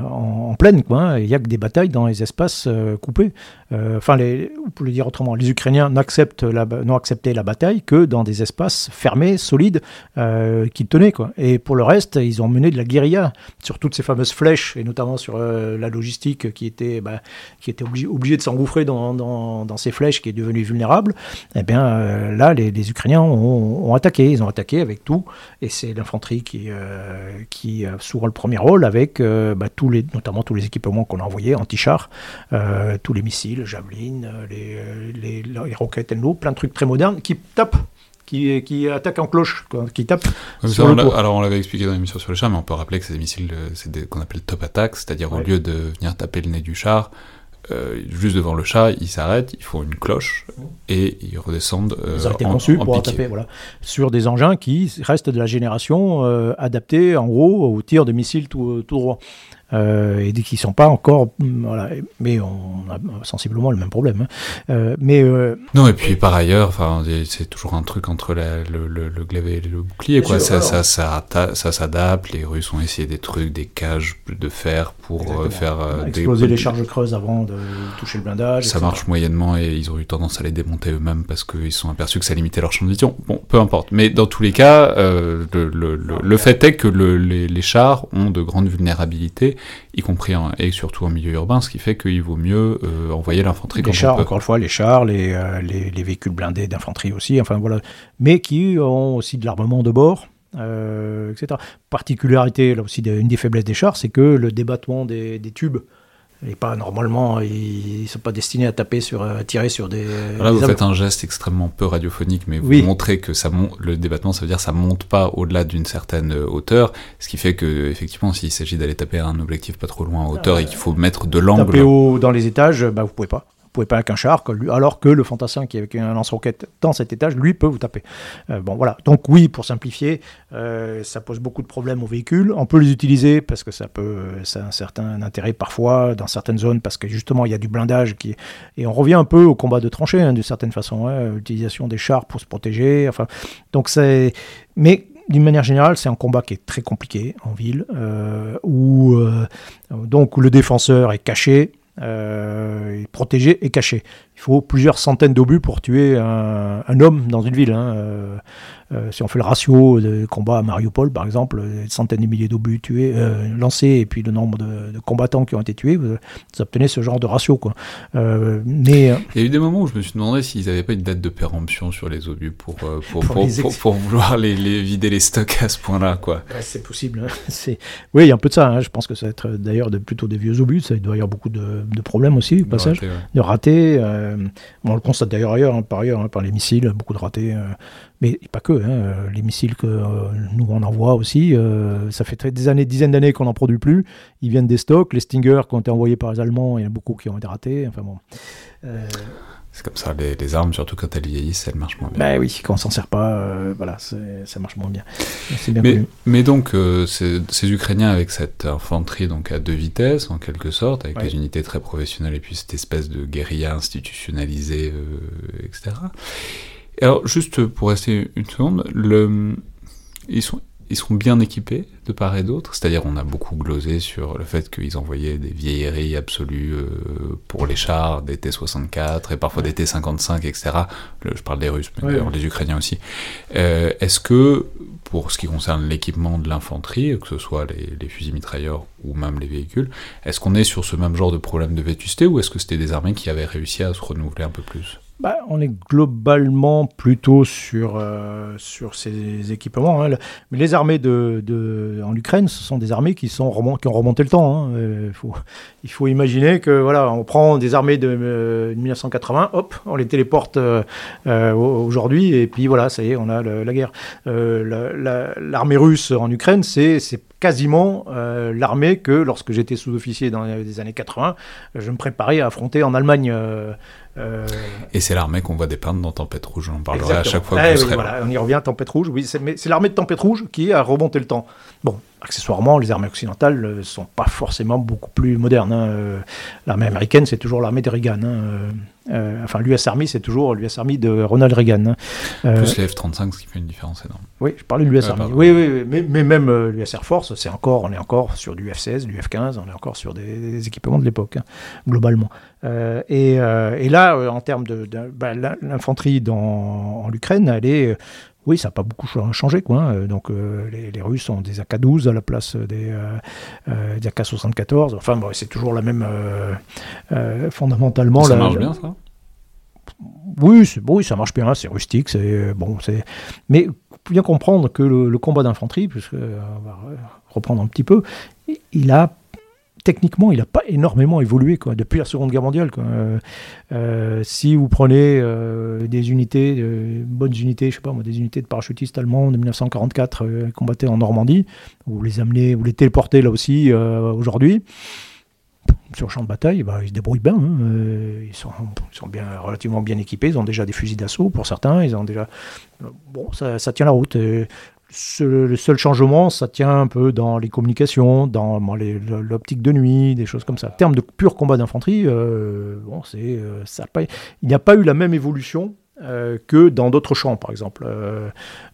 en, en, pleine, quoi. Hein, il n'y a que des batailles dans les espaces coupés. Enfin, les, pour le dire autrement, les Ukrainiens n'ont accepté la bataille que dans des espaces fermés, solides, euh, qu'ils tenaient. Quoi. Et pour le reste, ils ont mené de la guérilla sur toutes ces fameuses flèches, et notamment sur euh, la logistique qui était, bah, qui était obligée obligé de s'engouffrer dans, dans, ces flèches qui est devenue vulnérable. Eh bien euh, là, les, Ukrainiens ont, attaqué, ils ont attaqué avec tout, et c'est l'infanterie qui, euh, qui souvent le premier rôle avec bah, notamment tous les équipements qu'on a envoyés, anti-chars, tous les missiles, javelines, les les, les roquettes l'eau, plein de trucs très modernes qui tapent qui, qui attaquent en cloche, qui sur on alors on l'avait expliqué dans l'émission sur le char, mais on peut rappeler que c'est des missiles c'est qu'on appelle top attack, c'est-à-dire ouais. au lieu de venir taper le nez du char, euh, juste devant le chat, ils s'arrêtent, ils font une cloche et ils redescendent. Euh, ils ont été conçus pour taper voilà, sur des engins qui restent de la génération euh, adaptés en gros au tir de missiles tout, tout droit euh, et qui ne sont pas encore. Mm, voilà, mais on a sensiblement le même problème. Hein. Euh, mais, euh, non, et puis par ailleurs, c'est toujours un truc entre la, le, le, le, glaive et le bouclier. Quoi. Ça, ça, ça, ça, s'adapte. Les Russes ont essayé des trucs, des cages de fer pour euh, faire. Exploser des... les charges creuses avant de toucher le blindage. Ça etc. marche moyennement et ils ont eu tendance à les démonter eux-mêmes parce qu'ils se sont aperçus que ça limitait leur champ de vision. Bon, peu importe. Mais dans tous les cas, le, le, le, fait est que les, les chars ont de grandes vulnérabilités y compris en, et surtout en milieu urbain, ce qui fait qu'il vaut mieux euh, envoyer l'infanterie. Les chars, encore une fois, les chars, les, euh, les, les véhicules blindés d'infanterie aussi, enfin voilà, mais qui ont aussi de l'armement de bord. Euh, etc. Particularité, là aussi, une des faiblesses des chars, c'est que le débattement des, des tubes et pas normalement, ils ne sont pas destinés à taper sur, à tirer sur des. Là, des vous faites un geste extrêmement peu radiophonique, mais vous oui. montrez que ça monte, le débattement, ça veut dire que ça monte pas au-delà d'une certaine hauteur, ce qui fait que effectivement, s'il s'agit d'aller taper un objectif pas trop loin en hauteur euh, et qu'il faut mettre de l'angle. Taper haut dans les étages, bah, vous pouvez pas pouvez pas avec un char, alors que le fantassin qui est avec un lance-roquette dans cet étage, lui, peut vous taper. Euh, bon, voilà. Donc oui, pour simplifier, euh, ça pose beaucoup de problèmes aux véhicules. On peut les utiliser parce que ça peut, ça a un certain intérêt parfois dans certaines zones parce que justement il y a du blindage qui et on revient un peu au combat de tranchées hein, d'une certaine façon, hein, l'utilisation des chars pour se protéger. Enfin, donc c'est, mais d'une manière générale, c'est un combat qui est très compliqué en ville, euh, où donc où le défenseur est caché, euh, protégé et caché. Il faut plusieurs centaines d'obus pour tuer un, un, homme dans une ville. Hein. Euh, euh, si on fait le ratio de combats à Mariupol, par exemple, des centaines de milliers d'obus tués, euh, lancés, et puis le nombre de, de, combattants qui ont été tués, vous, obtenez ce genre de ratio. Quoi. Euh, mais, Il y a eu des moments où je me suis demandé s'ils n'avaient pas une date de péremption sur les obus pour, pour, vouloir les, les, vider les stocks à ce point-là. Quoi. Ouais, c'est possible. Hein. Oui, il y a un peu de ça. Hein. Je pense que ça va être d'ailleurs de, plutôt des vieux obus. Ça, il doit y avoir beaucoup de, de problèmes aussi, au passage. Ouais. De ratés on le constate d'ailleurs ailleurs, hein, par ailleurs, hein, par les missiles, beaucoup de ratés. Euh, mais pas que, hein, les missiles que euh, nous on envoie aussi, euh, ça fait des années, dizaines d'années qu'on n'en produit plus. Ils viennent des stocks, les Stinger qui ont été envoyés par les Allemands, il y en a beaucoup qui ont été ratés. Enfin bon. C'est comme ça, les, les, armes, surtout quand elles vieillissent, elles marchent moins bien. Ben oui, quand on s'en sert pas, euh, voilà, ça marche moins bien. bien mais, mais, donc, euh, ces, ces, Ukrainiens avec cette infanterie donc à deux vitesses, en quelque sorte, avec ouais. les unités très professionnelles et puis cette espèce de guérilla institutionnalisée, euh, etc. Alors, juste pour rester une seconde, le, ils sont ils sont bien équipés de part et d'autre, c'est-à-dire on a beaucoup glosé sur le fait qu'ils envoyaient des vieilleries absolues euh, pour les chars, des T-64 et parfois des T-55, etc. Le- je parle des Russes, mais Oui, oui. les Ukrainiens aussi. Euh, Est-ce que, pour ce qui concerne l'équipement de l'infanterie, que ce soit les, les fusils mitrailleurs ou même les véhicules, est-ce qu'on est sur ce même genre de problème de vétusté ou est-ce que c'était des armées qui avaient réussi à se renouveler un peu plus? Bah, on est globalement plutôt sur, euh, sur ces équipements. hein. Mais les armées de, en Ukraine, ce sont des armées qui, sont qui ont remonté le temps. hein. Euh, il faut, imaginer que voilà, on prend des armées de, euh, de 1980, hop, on les téléporte euh, euh, au- aujourd'hui, et puis voilà, ça y est, on a la guerre. Euh, la- la- L'armée russe en Ukraine, c'est quasiment euh, l'armée que, lorsque j'étais sous-officier dans les années 80, je me préparais à affronter en Allemagne. euh, euh, Et c'est l'armée qu'on voit dépeindre dans Tempête Rouge, j'en parlerai à Exactement. chaque fois Eh que vous oui, là. voilà, on y revient, Tempête Rouge. Oui, c'est, mais c'est l'armée de Tempête Rouge qui a remonté le temps. Bon, accessoirement, les armées occidentales ne sont pas forcément beaucoup plus modernes. hein. Euh, L'armée américaine, c'est toujours l'armée de Reagan. hein. Euh, euh, enfin, l'US Army, c'est toujours l'US Army de Ronald Reagan. hein. Euh, Plus les F-35, ce qui fait une différence énorme. oui, je parlais de l'US Army. Oui, oui, oui, mais, mais même euh, l'US Air Force, c'est encore, on est encore sur du F-16, du F-15, on est encore sur des, des équipements de l'époque, hein, globalement. Euh, et, euh, et là, euh, en termes de, de- bah, l'in- l'infanterie en Ukraine, elle est, euh, oui, ça n'a pas beaucoup cha- changé, quoi. hein. Donc, euh, les, les Russes ont des AK-12 à la place des, euh, euh, des AK-74. Enfin, bon, c'est toujours la même, euh, euh, fondamentalement. ça la- marche bien, ça? Oui, oui, ça marche bien, c'est rustique, c'est euh, bon, c'est. Mais faut bien comprendre que le, le combat d'infanterie, puisque euh, on va re- reprendre un petit peu, il a techniquement, il n'a pas énormément évolué quoi, depuis la Seconde Guerre mondiale. Euh, euh, si vous prenez euh, des unités, bonnes unités, je sais pas moi, des unités de parachutistes allemands de 1944 euh, qui combattaient en Normandie, vous les amenez, vous les téléportez là aussi aujourd'hui sur le champ de bataille, bah, ils se débrouillent bien. hein. Ils, sont, bien, relativement bien équipés. Ils ont déjà des fusils d'assaut pour certains. Ils ont déjà. Bon, ça tient la route. Le seul changement, ça tient un peu dans les communications, dans l'optique de nuit, des choses comme ça. En termes de pur combat d'infanterie, euh, c'est, euh, ça pas, il n'y a pas eu la même évolution. euh, que dans d'autres champs, par exemple. Euh,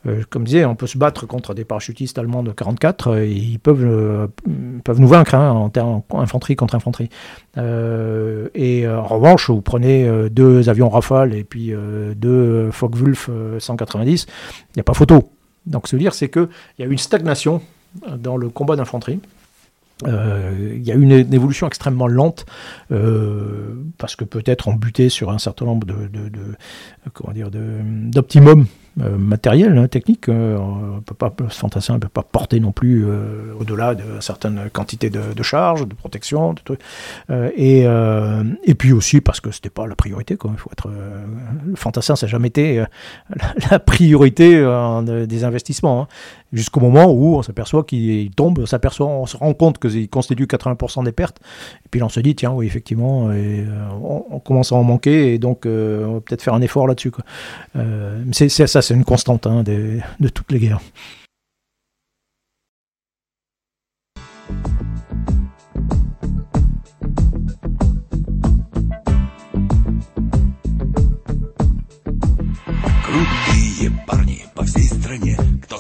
euh, comme je disais, on peut se battre contre des parachutistes allemands de 44 euh, et ils peuvent, nous vaincre hein, en termes infanterie contre infanterie. Et en revanche, vous prenez deux avions Rafale et puis deux Focke-Wulf euh, 190, il n'y a pas photo. Donc, ce dire, c'est qu'il y a eu une stagnation dans le combat d'infanterie. Euh, Il y a eu une, évolution extrêmement lente euh, parce que peut-être on butait sur un certain nombre de, d'optimum euh, matériel, hein, technique. euh, on peut pas, ce fantassin ne peut pas porter non plus euh, au-delà de certaines quantités de, de charges, de protection, de trucs. Euh, et, euh, et puis aussi parce que c'était pas la priorité. Quoi. Il faut être, euh, le fantassin, ça n'a jamais été euh, la, priorité euh, de- des investissements. hein. Jusqu'au moment où on s'aperçoit qu'il tombe, on s'aperçoit, on se rend compte qu'il constitue 80% des pertes. Et puis on se dit, tiens, oui, effectivement, euh, on, commence à en manquer, et donc euh, on va peut-être faire un effort là-dessus. quoi. Euh, c'est, ça, c'est une constante hein, de toutes les guerres.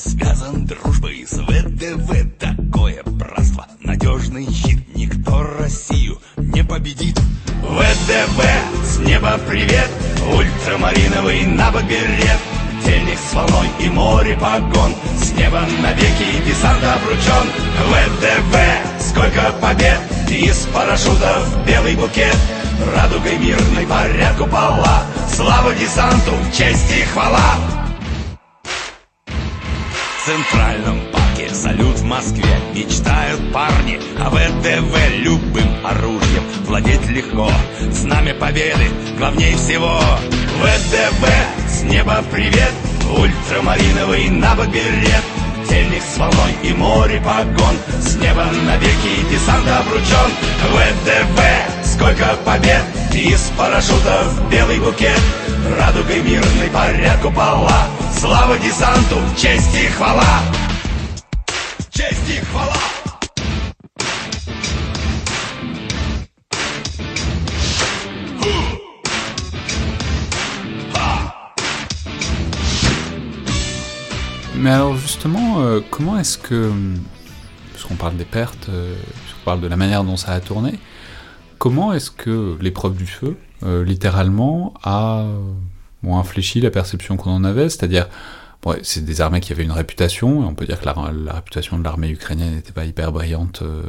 Связан дружбой с ВДВ. Такое братство, надежный щит, никто Россию не победит. ВДВ, с неба привет, ультрамариновый набок берет. Тельник с волной и море погон, с неба навеки десант обручен. ВДВ, сколько побед, из парашютов белый букет. Радугой мирной порядку пола, слава десанту, честь и хвала. Центральном парке. Салют в Москве Мечтают парни. О ВДВ Любым оружием владеть легко. Знамя победы главней всего. ВДВ с неба привет. Ультрамариновый набок берет. Тельник с волной и море погон С неба навеки десант обручен. ВДВ сколько побед Из парашютов белый букет Радугой мирной порядку пола Слава десанту, честь и хвала Честь и хвала Mais alors justement, euh, comment est-ce que, puisqu'on parle des pertes, euh, puisqu'on parle de la manière dont ça a tourné, comment est-ce que l'épreuve du feu, euh, littéralement, a bon, infléchi la perception qu'on en avait? C'est-à-dire, c'est des armées qui avaient une réputation, et on peut dire que la, réputation de l'armée ukrainienne n'était pas hyper brillante euh,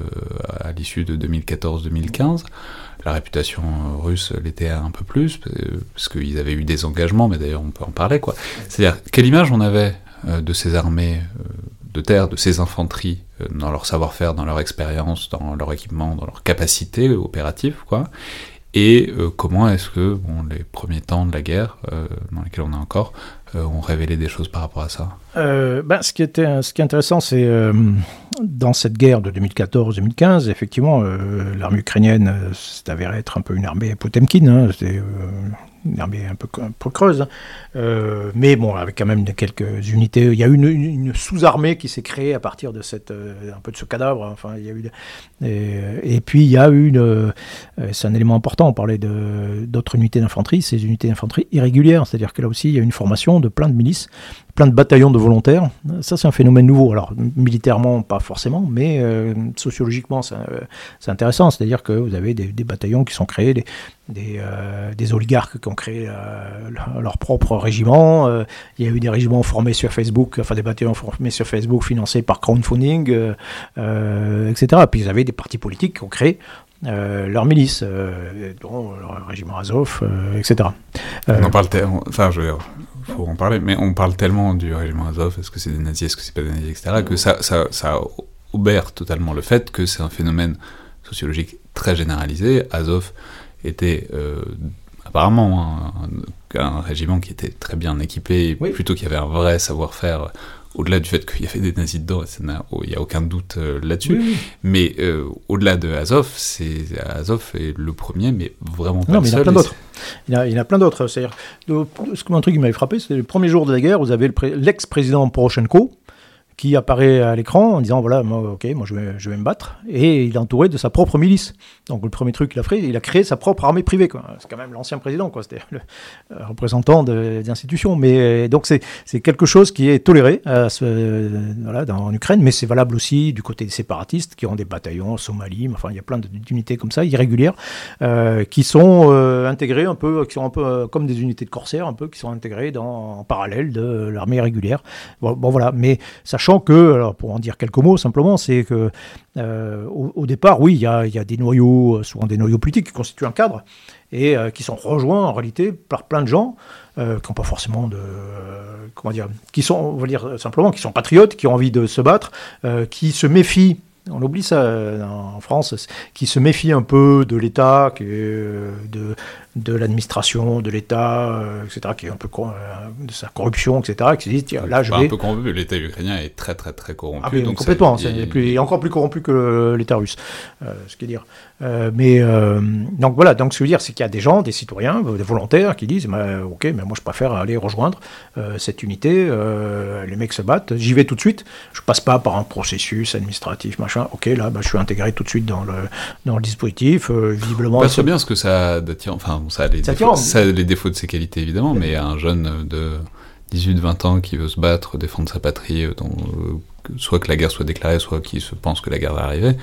à l'issue de 2014-2015. La réputation euh, russe l'était un peu plus, euh, parce qu'ils avaient eu des engagements, mais d'ailleurs on peut en parler. quoi. C'est-à-dire, quelle image on avait euh, de ces armées euh, de terre, de ces infanteries, euh, dans leur savoir-faire, dans leur expérience, dans leur équipement, dans leur capacité opérative, quoi. Et euh, comment est-ce que les premiers temps de la guerre, euh, dans lesquels on est encore, euh, ont révélé des choses par rapport à ça? Euh, ben, ce, qui était, ce qui est intéressant, c'est euh, dans cette guerre de 2014-2015, effectivement, euh, l'armée ukrainienne euh, s'est avérée être un peu une armée Potemkin, hein, euh, armée un peu, peu creuse, hein. Euh, mais bon, avec quand même quelques unités. Il y a eu une, une- sous-armée qui s'est créée à partir de cette, euh, un peu de ce cadavre. hein. Enfin, il y a eu, et, puis il y a eu une, euh, c'est un élément important. On parlait d'autres unités d'infanterie, ces unités d'infanterie irrégulières, c'est-à-dire que là aussi il y a une formation de plein de milices plein de bataillons de volontaires. Ça, c'est un phénomène nouveau. Alors, militairement, pas forcément, mais euh, sociologiquement, c'est euh, c'est intéressant. C'est-à-dire que vous avez des, des bataillons qui sont créés, des, des, euh, des oligarques qui ont créé leur- propre régiment. Il y a eu des régiments formés sur Facebook, enfin des bataillons formés sur Facebook financés par crowdfunding, etc. Puis vous avez des partis politiques qui ont créé euh, leur milice, euh, dont le régiment Azov, euh, etc. On en parle enfin, je faut en parler, mais on parle tellement du régiment Azov, est-ce que c'est des nazis, est-ce que c'est pas des nazis, etc., que ça, ça, ça obère totalement le fait que c'est un phénomène sociologique très généralisé. Azov était euh, apparemment un, un régiment qui était très bien équipé, Oui. plutôt qu'il y avait un vrai savoir-faire. Au-delà du fait qu'il y avait des nazis dedans, il n'y a aucun doute euh, là-dessus. oui, oui. Mais euh, au-delà de Azov, c'est Azov est le premier, mais vraiment pas Non, le mais il y en a plein d'autres. Il y en a, il y en a plein d'autres. C'est-à-dire, un truc qui m'avait frappé, c'était le premier jour de la guerre, vous avez le pré- l'ex-président Poroshenko qui apparaît à l'écran en disant voilà, moi, ok, moi je vais, je vais me battre, et il est entouré de sa propre milice. Donc le premier truc qu'il a fait, il a créé sa propre armée privée. C'est quand même l'ancien président, quoi. C'était le euh, représentant de- des institutions. Mais euh, donc c'est quelque chose qui est toléré euh, voilà, en Ukraine, mais c'est valable aussi du côté des séparatistes qui ont des bataillons en Somalie. Enfin, il y a plein d'unités comme ça, irrégulières, qui sont intégrées un peu, qui sont un peu comme des unités de corsaires, un peu qui sont intégrées dans, en parallèle de l'armée régulière. Bon, voilà, mais que, alors pour en dire quelques mots simplement, c'est que euh, au, départ, oui, il y a, y a des noyaux, euh, souvent des noyaux politiques qui constituent un cadre et euh, qui sont rejoints en réalité par plein de gens qui n'ont pas forcément de comment dire, qui sont, on va dire simplement, qui sont patriotes, qui ont envie de se battre, qui se méfient. On oublie ça en France, qui se méfient un peu de l'État, de, de l'administration, de l'État, euh, etc., qui est un peu euh, de sa corruption, etc., qui se disent tiens, là je Bah, vais un peu corrompu. L'État ukrainien est très très très corrompu. ah, mais donc complètement, ça- il- plus- il est encore plus corrompu que l'État russe, euh, ce qui est dire. Mais donc voilà, donc ce que je veux dire, c'est qu'il y a des gens, des citoyens, des volontaires qui disent, bah, ok, mais moi je préfère aller rejoindre cette unité, les mecs se battent, j'y vais tout de suite, je passe pas par un processus administratif, machin, ok, là, bah, je suis intégré tout de suite dans le, dans le dispositif, visiblement... Très bien ce que ça d'attirant- Enfin, bon, ça a les, défauts, ça a les défauts de ses qualités évidemment, mais un jeune de 18-20 ans qui veut se battre, défendre sa patrie, euh, dont, euh, que- soit que la guerre soit déclarée, soit qui se pense que la guerre va arriver,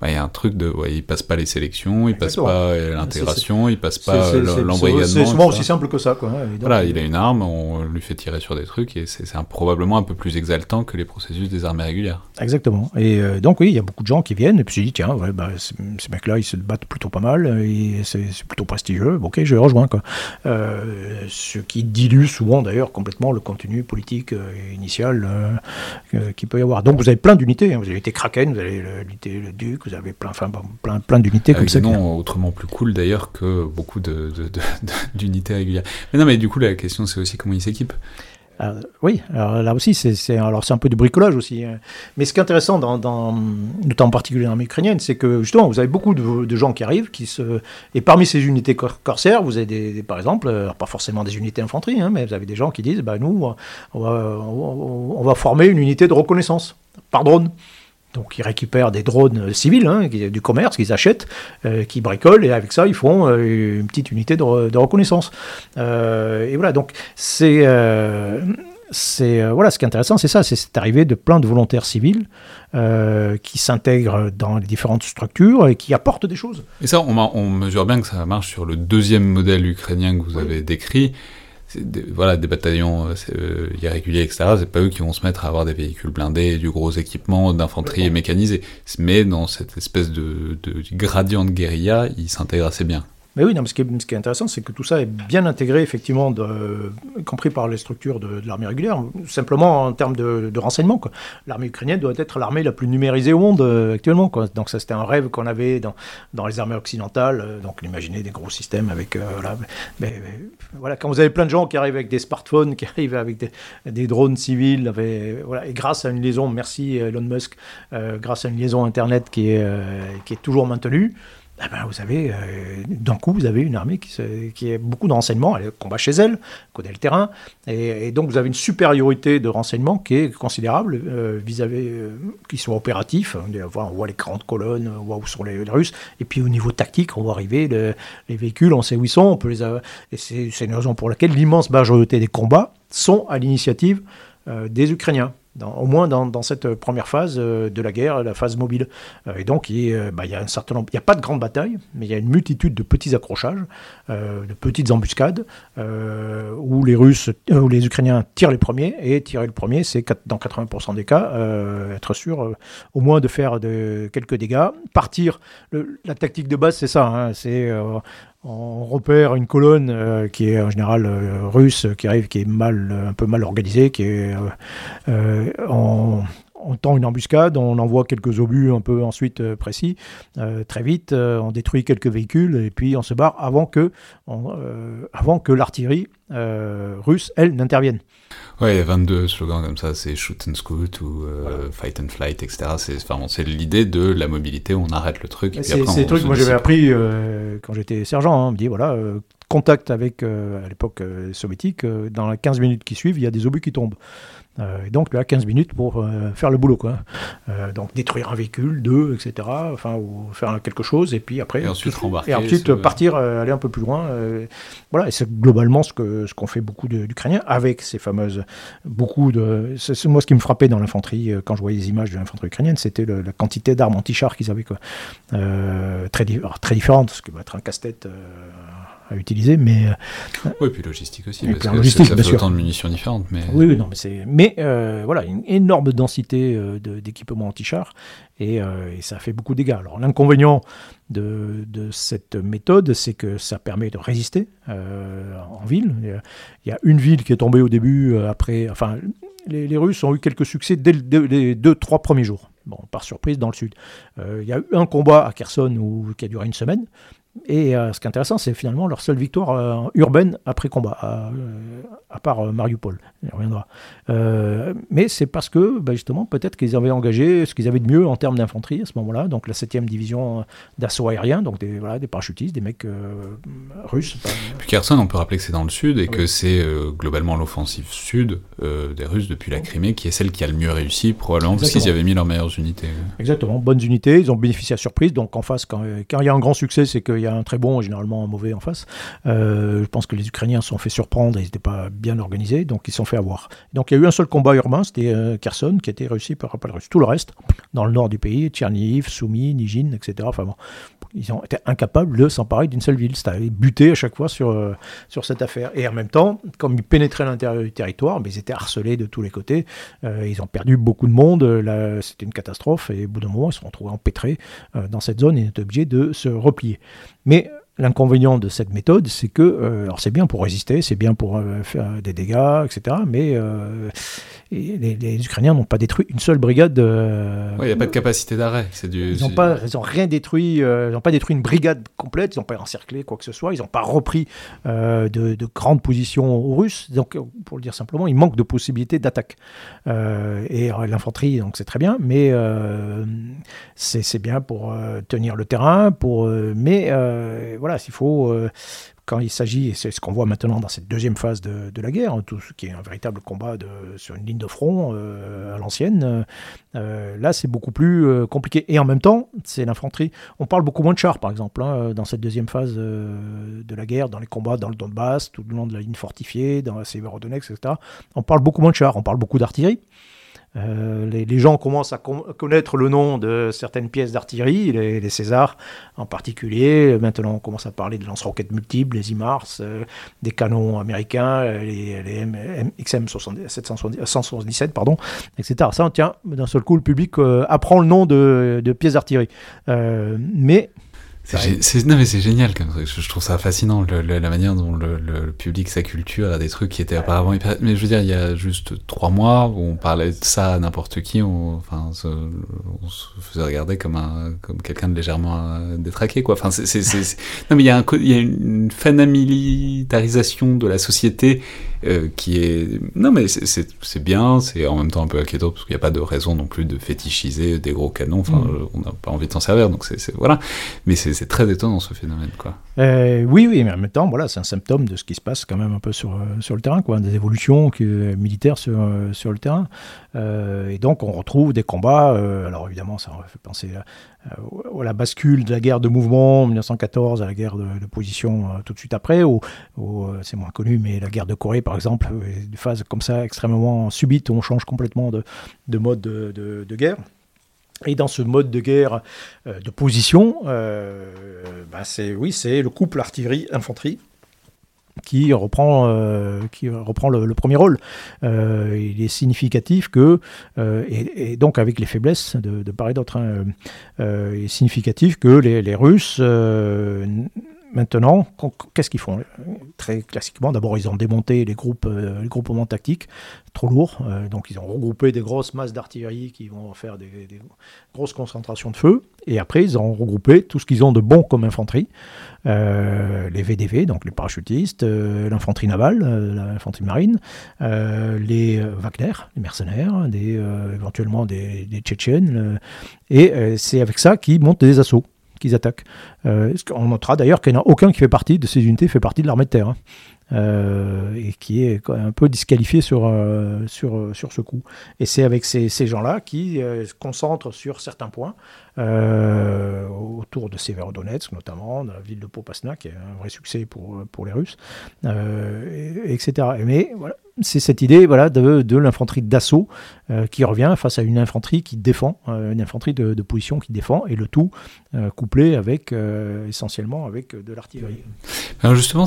bah, il y a un truc de, ouais, il passe pas les sélections, il passe Exactement. pas euh, l'intégration, il passe c'est- pas l'embrigadement. C'est souvent aussi simple que ça, quoi. hein, Voilà, il a une arme, on lui fait tirer sur des trucs, et c'est probablement un peu plus exaltant que les processus des armées régulières. Exactement. Et euh, donc oui, il y a beaucoup de gens qui viennent et puis je dis tiens, ouais, bah, ces mecs-là, ils se battent plutôt pas mal et c'est plutôt prestigieux. Bon, ok, je les rejoins quoi. Euh, ce qui dilue souvent d'ailleurs complètement le contenu politique euh, initial qu'il peut y avoir. Donc vous avez plein d'unités. hein. Vous avez l'unité Kraken, vous avez le- l'unité le Duc, vous avez plein, enfin, plein, plein d'unités comme ça. noms autrement plus cool d'ailleurs que beaucoup de- de- de- de- d'unités régulières. Mais non, mais du coup, la question c'est aussi comment ils s'équipent. Ah, oui, alors là aussi, c'est un peu du bricolage aussi. hein. Mais ce qui est intéressant, dans, dans, notamment en particulier dans l'armée ukrainienne, c'est que justement, vous avez beaucoup de, de gens qui arrivent, qui se, et parmi ces unités cor- corsaires, vous avez des, par exemple, alors pas forcément des unités infanterie, hein, mais vous avez des gens qui disent, bah, nous, on va former une unité de reconnaissance par drone. Donc ils récupèrent des drones civils, hein, du commerce qu'ils achètent, euh, qui bricolent, et avec ça ils font euh, une petite unité de, re- de reconnaissance. Euh, et voilà, donc c'est... euh, c'est euh, voilà, ce qui est intéressant, c'est ça, c'est cette arrivée de plein de volontaires civils euh, qui s'intègrent dans les différentes structures et qui apportent des choses. Et ça, on, on, mesure bien que ça marche sur le deuxième modèle ukrainien que vous avez décrit. Des, voilà, des bataillons euh, irréguliers, etc. C'est pas eux qui vont se mettre à avoir des véhicules blindés, du gros équipement, d'infanterie mécanisée. Mais dans cette espèce de, de gradient de guérilla, ils s'intègrent assez bien. Mais oui, ce, qui est, intéressant, c'est que tout ça est bien intégré, effectivement, y compris par les structures de, l'armée régulière, simplement en termes de, renseignement. L'armée ukrainienne doit être l'armée la plus numérisée au monde euh, actuellement. Donc ça, c'était un rêve qu'on avait dans, les armées occidentales. Euh, donc imaginez des gros systèmes avec... Euh, voilà, mais, voilà, quand vous avez plein de gens qui arrivent avec des smartphones, qui arrivent avec des, drones civils, voilà, et grâce à une liaison, merci Elon Musk, grâce à une liaison Internet qui est toujours maintenue, eh ben, vous avez, euh, d'un coup, vous avez une armée qui, qui a beaucoup de renseignements, elle combat chez elle, connaît le terrain, et, donc vous avez une supériorité de renseignements qui est considérable euh, vis-à-vis, euh, qui sont opératifs. On voit, on voit les grandes colonnes, on voit où sont les, Russes, et puis au niveau tactique, on voit arriver le, les véhicules, on sait où ils sont, on peut les et c'est, une raison pour laquelle l'immense majorité des combats sont à l'initiative des Ukrainiens au moins dans, cette première phase euh, de la guerre, la phase mobile. Euh, et donc, il, euh, bah, il, y a un certain nombre, il n'y a pas de grande bataille, mais il y a une multitude de petits accrochages, de petites embuscades, où les Russes, où les Ukrainiens tirent les premiers, et tirer le premier, c'est dans 80% des cas, être sûr au moins de faire quelques dégâts. Partir, la tactique de base, c'est ça, hein, c'est on repère une colonne euh, qui est en général euh, russe, qui arrive, qui est mal, un peu mal organisée, qui est euh, on tend une embuscade, on envoie quelques obus un peu ensuite euh, précis, euh, très vite, euh, on détruit quelques véhicules et puis on se barre avant que, avant que l'artillerie russe, elle, n'intervienne. Ouais, il y a 22 slogans comme ça, c'est shoot and scoot ou voilà. fight and flight, etc. C'est enfin, l'idée de la mobilité, on arrête le truc. C'est trucs que moi j'avais appris quand j'étais sergent, hein, on me dit voilà, contact avec, à l'époque soviétique, dans les 15 minutes qui suivent, il y a des obus qui tombent. Euh, et donc, là, 15 minutes pour euh, faire le boulot, quoi. Euh, donc, détruire un véhicule, deux, etc. Enfin, ou faire quelque chose, et puis après. Et ensuite rembarquer. Et ensuite partir, aller un peu plus loin. voilà, et c'est globalement ce que ce qu'on fait beaucoup d'Ukrainiens avec ces fameuses. Beaucoup de. C'est moi ce qui me frappait dans l'infanterie, quand je voyais les images de l'infanterie ukrainienne, c'était la quantité d'armes anti-chars qu'ils avaient, quoi. très, alors, très différentes, ce qui va être un casse-tête à utiliser, mais euh, oui, puis logistique aussi, parce que logistique, ça fait autant de munitions différentes, mais oui, oui non, mais c'est, mais euh, voilà, une énorme densité euh, d'équipements anti-chars et, euh, et, ça fait beaucoup de dégâts. Alors l'inconvénient de, de cette méthode, c'est que ça permet de résister euh, en ville. Il y a une ville qui est tombée au début, après, enfin, les, les Russes ont eu quelques succès dès les deux, trois premiers jours. Bon, par surprise dans le sud. Il y a eu un combat à Kherson où, qui a duré une semaine. Et euh, ce qui est intéressant, c'est finalement leur seule victoire euh, urbaine après combat, à, euh, à part Mariupol. Il reviendra. Mais c'est parce que, bah, justement, peut-être qu'ils avaient engagé ce qu'ils avaient de mieux en termes d'infanterie à ce moment-là, donc la 7e division d'assaut aérien, donc des, voilà, des parachutistes, des mecs russes. Pas... Puis Kherson, on peut rappeler que c'est dans le sud et oui. que c'est globalement l'offensive sud des Russes depuis la Crimée qui est celle qui a le mieux réussi, probablement parce qu'ils y avaient mis leurs meilleures unités. Exactement, bonnes unités, ils ont bénéficié à surprise, donc en face, quand, quand il y a un grand succès, c'est qu'il y a un très bon et généralement un mauvais en face. Euh, je pense que les Ukrainiens se sont fait surprendre, ils n'étaient pas bien organisés, donc ils se sont fait avoir. Donc il y a eu un seul combat urbain, c'était euh, Kherson, qui a été réussi par les Russes. Tout le reste, dans le nord du pays, Tchernihiv, Soumy, Nijin, etc. Enfin bon, ils ont été incapables de s'emparer d'une seule ville. C'était buté à chaque fois sur, euh, sur cette affaire. Et en même temps, comme ils pénétraient l'intérieur du territoire, mais ils étaient harcelés de tous les côtés. Euh, ils ont perdu beaucoup de monde. C'était une catastrophe. Et au bout d'un moment, ils se sont retrouvés empêtrés dans cette zone et étaient obligés de se replier. Mais L'inconvénient de cette méthode, c'est que, euh, alors c'est bien pour résister, c'est bien pour euh, faire des dégâts, etc. Mais euh, les, les, Ukrainiens n'ont pas détruit une seule brigade. il n'y a pas de capacité d'arrêt. Du... Ils n'ont pas, ils ont rien détruit. ils n'ont pas détruit une brigade complète. Ils n'ont pas encerclé quoi que ce soit. Ils n'ont pas repris de, de, grandes positions aux Russes. Donc, pour le dire simplement, il manque de possibilités d'attaque. et l'infanterie, donc c'est très bien, mais c'est bien pour tenir le terrain. Pour, mais voilà, s'il faut, euh, quand il s'agit, et c'est ce qu'on voit maintenant dans cette deuxième phase de, la guerre, hein, tout ce qui est un véritable combat sur une ligne de front à l'ancienne, là c'est beaucoup plus compliqué. Et en même temps, c'est l'infanterie. On parle beaucoup moins de chars, par exemple, hein, dans cette deuxième phase de la guerre, dans les combats dans le Donbass, tout le long de la ligne fortifiée, dans la Severodonetsk, etc. On parle beaucoup moins de chars, on parle beaucoup d'artillerie. Euh, les, gens commencent à connaître le nom de certaines pièces d'artillerie, les, Césars en particulier. Maintenant, on commence à parler de lance-roquettes multiples, les IMARS, euh, des canons américains, euh, les, les XM 177, pardon, etc. Ça, tiens, d'un seul coup, le public apprend le nom de, de pièces d'artillerie. mais c'est, non mais c'est génial comme Je trouve ça fascinant la manière dont le, public sa culture a des trucs qui étaient apparemment hyper... Mais je veux dire, il y a juste trois mois où on parlait de ça à n'importe qui, on, enfin, on se faisait regarder comme un comme quelqu'un de légèrement euh, détraqué quoi. Enfin, c'est, non mais il y a un il y a une fanamilitarisation de la société euh, qui est non mais c'est bien, c'est en même temps un peu inquiétant parce qu'il n'y a pas de raison non plus de fétichiser des gros canons. Enfin, mm. on n'a pas envie de s'en servir, donc c'est voilà. Mais c'est très étonnant ce phénomène. Quoi. Euh, oui, oui, mais en même temps, voilà, c'est un symptôme de ce qui se passe quand même un peu sur, euh, sur le terrain, quoi, des évolutions militaires sur, euh, sur le terrain. et donc, on retrouve des combats. alors, évidemment, ça fait penser à, la bascule de la guerre de mouvement en 1914 à la guerre de, position tout de suite après, ou, c'est moins connu, mais la guerre de Corée, par exemple, des phases comme ça extrêmement subites où on change complètement de, de mode de, guerre. Et dans ce mode de guerre euh, de position, euh, bah, c'est oui, c'est le couple artillerie-infanterie qui reprend, euh, qui reprend le, premier rôle. il est significatif que, et, donc avec les faiblesses de, part et d'autre, hein, il est significatif que les, les Russes Maintenant, qu'est-ce qu'ils font? Très classiquement, d'abord, ils ont démonté les groupes, euh, les groupements tactiques, trop lourds. Euh, donc, ils ont regroupé des grosses masses d'artillerie qui vont faire des, grosses concentrations de feu. Et après, ils ont regroupé tout ce qu'ils ont de bon comme infanterie. Euh, les VDV, donc les parachutistes, l'infanterie navale, l'infanterie marine, les Wagner, les mercenaires, éventuellement des Tchétchènes. et c'est avec ça qu'ils montent des assauts qu'ils attaquent. Euh, on notera d'ailleurs qu'il n'y en a aucun qui fait partie de ces unités, fait partie de l'armée de terre. Hein. Euh, et qui est un peu disqualifié sur, euh, sur, sur ce coup. Et c'est avec ces, ces gens-là qui se concentrent sur certains points, autour de Severodonetsk notamment, dans la ville de Popasna, qui est un vrai succès pour, pour les Russes, etc. Mais voilà, c'est cette idée voilà, de, l'infanterie d'assaut euh, qui revient face à une infanterie qui défend, euh, une infanterie de, position qui défend, et le tout euh, couplé avec essentiellement avec de l'artillerie. Justement,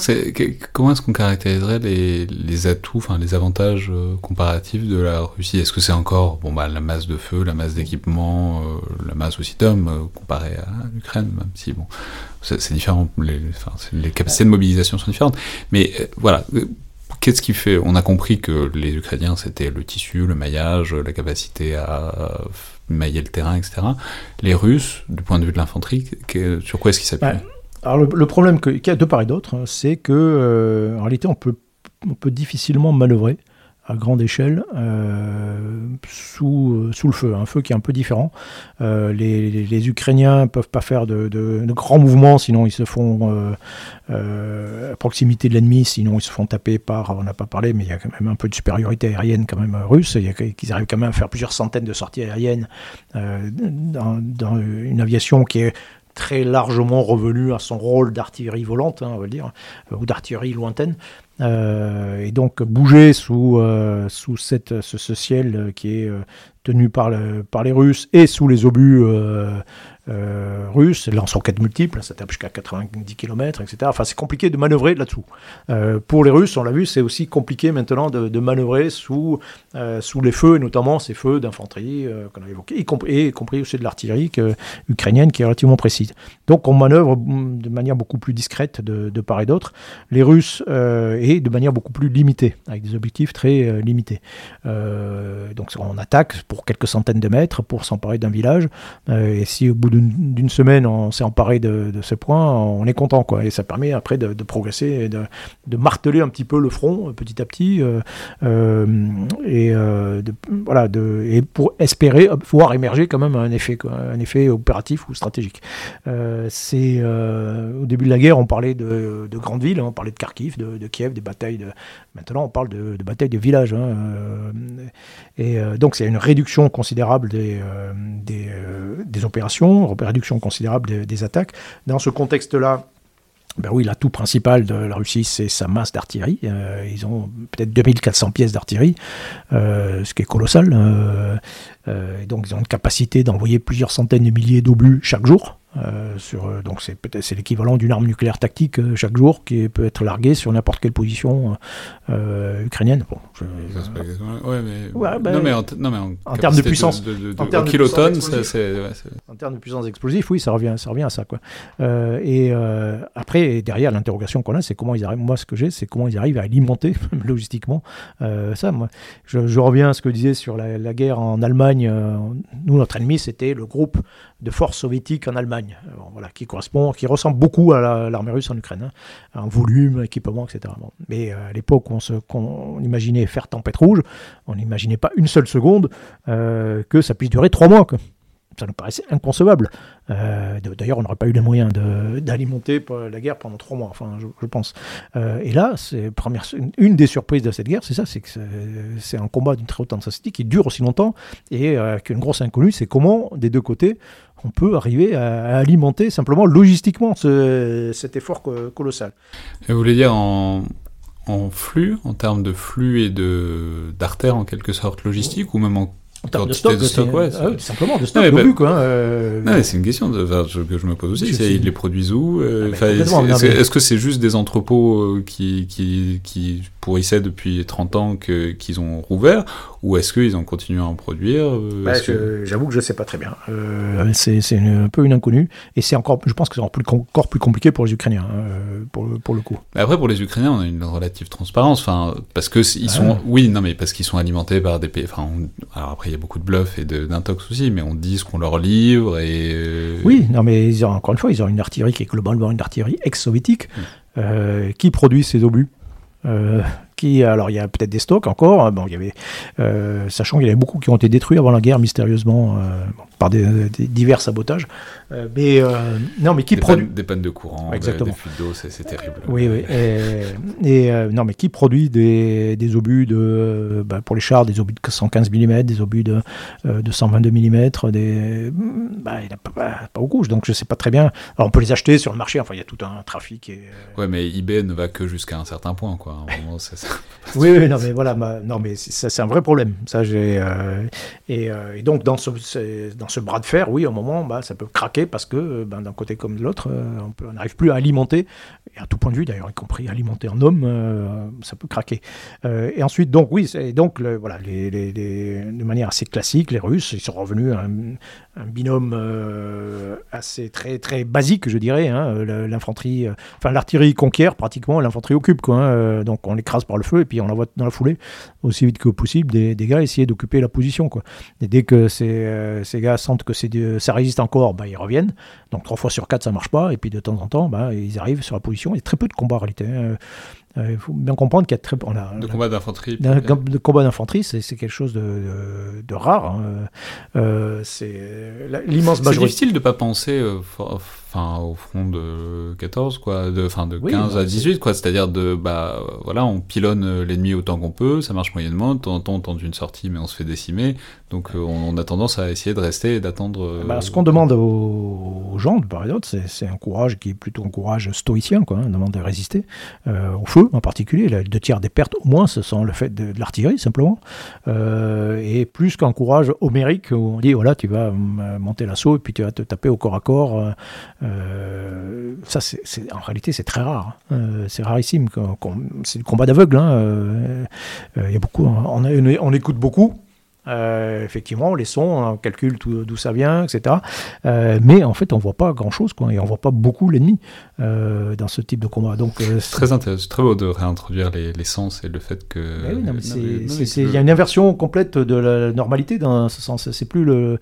comment est-ce qu'on caractériserait les, les atouts, enfin les avantages comparatifs de la Russie? Est-ce que c'est encore bon, bah, la masse de feu, la masse d'équipement, la masse aussi d'hommes comparée à l'Ukraine, même si bon, c'est, différent, les, les capacités de mobilisation sont différentes, mais voilà Qu'est-ce qui fait On a compris que les Ukrainiens, c'était le tissu, le maillage, la capacité à mailler le terrain, etc. Les Russes, du point de vue de l'infanterie, sur quoi est-ce qu'ils s'appuient? Bah, Alors le, problème qu'il y a de part et d'autre, hein, c'est que euh, en réalité, on peut, on peut difficilement manœuvrer à grande échelle euh, sous, euh, sous le feu, un feu qui est un peu différent. Euh, les, Ukrainiens ne peuvent pas faire de, de, grands mouvements, sinon ils se font à proximité de l'ennemi, sinon ils se font taper par, on n'a pas parlé, mais il y a quand même un peu de supériorité aérienne quand même russe, il y a, qu'ils arrivent quand même à faire plusieurs centaines de sorties aériennes dans une aviation qui est très largement revenu à son rôle d'artillerie volante, hein, on va dire, ou d'artillerie lointaine. Euh, et donc bouger sous, euh, sous cette, ce, ciel qui est euh, tenu par, le, par les Russes et sous les obus euh, russe, lance-roquettes multiples, ça tape jusqu'à 90 km, etc. Enfin, c'est compliqué de manœuvrer là-dessous. Euh, pour les Russes, on l'a vu, c'est aussi compliqué maintenant de, manœuvrer sous, euh, sous les feux, et notamment ces feux d'infanterie qu'on a évoqués, y, compris, aussi de l'artillerie ukrainienne qui est relativement précise. Donc on manœuvre de manière beaucoup plus discrète de, part et d'autre. Les Russes, et de manière beaucoup plus limitée, avec des objectifs très limités. donc on attaque pour quelques centaines de mètres pour s'emparer d'un village, et si au bout de d'une semaine, on s'est emparé de, ce point, on est content, quoi. Et ça permet après de, progresser et de, marteler un petit peu le front petit à petit, et voilà, et pour espérer pouvoir émerger quand même un effet, un effet opératif ou stratégique. au début de la guerre, on parlait de, grandes villes, hein, on parlait de Kharkiv, de, Kiev, des batailles. De... Maintenant, on parle de, batailles de villages. Hein, et donc, c'est une réduction considérable des opérations, réduction considérable des, attaques. Dans ce contexte-là, ben oui, l'atout principal de la Russie, c'est sa masse d'artillerie. Euh, ils ont peut-être 2400 pièces d'artillerie, euh, ce qui est colossal. Euh, donc, ils ont une capacité d'envoyer plusieurs centaines de milliers d'obus chaque jour. Euh, sur, euh, donc c'est peut-être c'est l'équivalent d'une arme nucléaire tactique euh, chaque jour qui peut être larguée sur n'importe quelle position ukrainienne. Bon, ouais, mais... non, mais en, non, mais en, termes de puissance, de, en termes kilotonnes, c'est, en termes de puissance explosive, oui, ça revient, ça revient à ça quoi. et après, derrière l'interrogation qu'on a, c'est comment ils arrivent. Moi, ce que j'ai, c'est comment ils arrivent à alimenter logistiquement ça. Moi, je, reviens à ce que je disais sur la, la guerre en Allemagne. nous, notre ennemi, c'était le groupe de forces soviétiques en Allemagne, euh, voilà, qui correspond, qui ressemble beaucoup à l'armée russe en Ukraine, hein, en volume, équipement, etc. Mais euh, à l'époque, on, on, imaginait faire tempête rouge, on n'imaginait pas une seule seconde euh, que ça puisse durer trois mois. Ça nous paraissait inconcevable. D'ailleurs, on n'aurait pas eu les moyens d'alimenter la guerre pendant trois mois, enfin, je, pense. et là, première, une des surprises de cette guerre, c'est ça, c'est que c'est un combat d'une très haute intensité qui dure aussi longtemps et qu'une grosse inconnue, c'est comment des deux côtés on peut arriver à, alimenter simplement logistiquement cet effort colossal. vous voulez dire en, flux, en termes de flux et d'artères en quelque sorte logistiques, ou même en en termes de stock, ouais, ah simplement de stock, bah, quoi. Euh, c'est une question de, que je me pose aussi. Ils les produisent où euh, ah, Est-ce que c'est juste des entrepôts euh, qui, qui, qui pourrissaient depuis 30 ans qu'ils ont rouvert ou est-ce qu'ils ont continué à en produire bah, J'avoue que je ne sais pas très bien. c'est un peu une inconnue et c'est encore, je pense que c'est encore plus, encore plus compliqué pour les Ukrainiens pour, le, pour le coup. après, pour les Ukrainiens, on a une relative transparence, enfin parce que ils sont, oui, non mais parce qu'ils sont alimentés par des pays. Enfin, alors après il y a beaucoup de bluff et d'intox aussi, mais on dit ce qu'on leur livre et... Euh, oui, non mais ils ont, encore une fois, ils ont une artillerie qui est globalement une artillerie ex-soviétique, mm. euh, qui produit ces obus. Euh, qui, alors il y a peut-être des stocks encore, hein, bon, il y avait, sachant qu'il y en avait beaucoup qui ont été détruits avant la guerre mystérieusement par des, divers sabotages. Euh, mais euh, non, mais qui produit des pannes de courant, Exactement. des fuites d'eau, c'est terrible. Oui, oui. Et, euh, non, mais qui produit des, des obus de, bah, pour les chars, des obus de 115 mm, des obus de, de 122 mm, des, bah, il n'y a pas, beaucoup. Donc je sais pas très bien. Alors on peut les acheter sur le marché. Enfin, il y a tout un trafic. Et, ouais, mais eBay ne va que jusqu'à un certain point, quoi. oui, oui, non, mais voilà, non, mais ça c'est un vrai problème. Ça j'ai et, et, donc dans ce dans ce bras de fer, oui, au moment, bah, ça peut craquer parce que ben, d'un côté comme de l'autre, euh, on n'arrive plus à alimenter, et à tout point de vue d'ailleurs, y compris alimenter en homme, euh, ça peut craquer. Euh, et ensuite, donc oui, donc voilà, de manière assez classique, les Russes, ils sont revenus à un, binôme assez très très basique, je dirais. Hein, l'infanterie, enfin l'artillerie conquiert pratiquement, l'infanterie occupe quoi. Hein, donc on l'écrase par le feu et puis on l'envoie dans la foulée aussi vite que possible des, des gars essayer d'occuper la position quoi. Et dès que ces, ces gars sentent que ça résiste encore, bah, ils reviennent. Donc trois fois sur quatre, ça marche pas. Et puis de temps en temps, bah, ils arrivent sur la position. Il y a très peu de combats en réalité. Hein. Euh, il faut bien comprendre qu'il y a très on a, de combats d'infanterie. De combats d'infanterie, c'est quelque chose de, de, rare. Hein. Euh, c'est l'immense majorité. C'est difficile de pas penser euh, enfin au front de 14 quoi de enfin de 15 bah, à 18 quoi c'est-à-dire de bah voilà on pilonne l'ennemi autant qu'on peut ça marche moyennement de temps en temps on tente une sortie mais on se fait décimer donc on, a tendance à essayer de rester et d'attendre bah, ce qu'on demande aux, gens de d'autre c'est un courage qui est plutôt un courage stoïcien quoi hein, on demande de résister au feu en particulier. Les deux tiers des pertes, au moins, ce sont le fait de, l'artillerie, simplement. Euh, et plus qu'un courage homérique, où on dit, voilà, tu vas monter l'assaut et puis tu vas te taper au corps à corps. Euh, ça, c'est, en réalité, c'est très rare. Hein. Euh, c'est rarissime. c'est le combat d'aveugle. Hein. Il y a beaucoup, on, on écoute beaucoup Euh, effectivement, les sons, on calcule d'où ça vient, etc. Euh, mais en fait, on voit pas grand-chose, quoi, et on voit pas beaucoup l'ennemi euh, dans ce type de combat. Donc, c'est très intéressant, très beau de réintroduire les, les, sens et le fait que. Il y a une inversion complète de la normalité dans ce sens. C'est plus le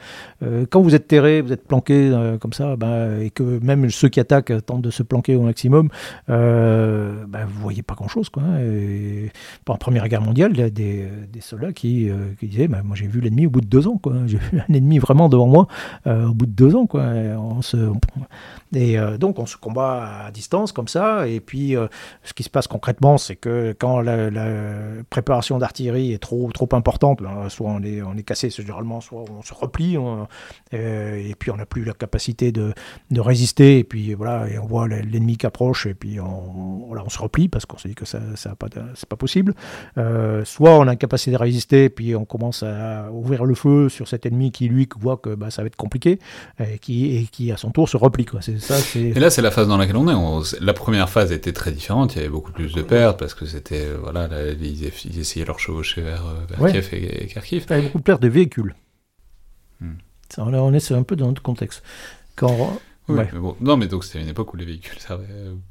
quand vous êtes terré, vous êtes planqué comme ça, ben, et que même ceux qui attaquent tentent de se planquer au maximum, ben, vous voyez pas grand-chose, quoi. Et, pendant la Première Guerre mondiale, il y a des, des soldats qui, qui disaient, ben, moi j'ai vu l'ennemi au bout de deux ans. J'ai vu un ennemi vraiment devant moi euh, au bout de deux ans. Quoi. On se, et euh, donc on se combat à distance comme ça. Et puis euh, ce qui se passe concrètement, c'est que quand la, préparation d'artillerie est trop, trop importante, ben, soit on est, on est cassé généralement, soit on se replie. et puis on n'a plus la capacité de, de, résister. Et puis voilà, et on voit l'ennemi qui approche. Et puis on, on se replie parce qu'on se dit que ça, ça pas, c'est pas possible. soit on a la capacité de résister. Et puis on commence à ouvrir le feu sur cet ennemi qui, lui, voit que bah, ça va être compliqué et qui, et qui, à son tour, se replie. Quoi. Ça. Et là, c'est la phase dans laquelle on est. la première phase était très différente. Il y avait beaucoup plus de pertes parce que c'était. Euh, voilà, ils, essayaient leur chevaucher vers, euh, Kiev et, Kharkiv. Il y avait beaucoup de pertes de véhicules. Hmm. Ça, on est un peu dans notre contexte. Quand non, mais donc c'était une époque où les véhicules servaient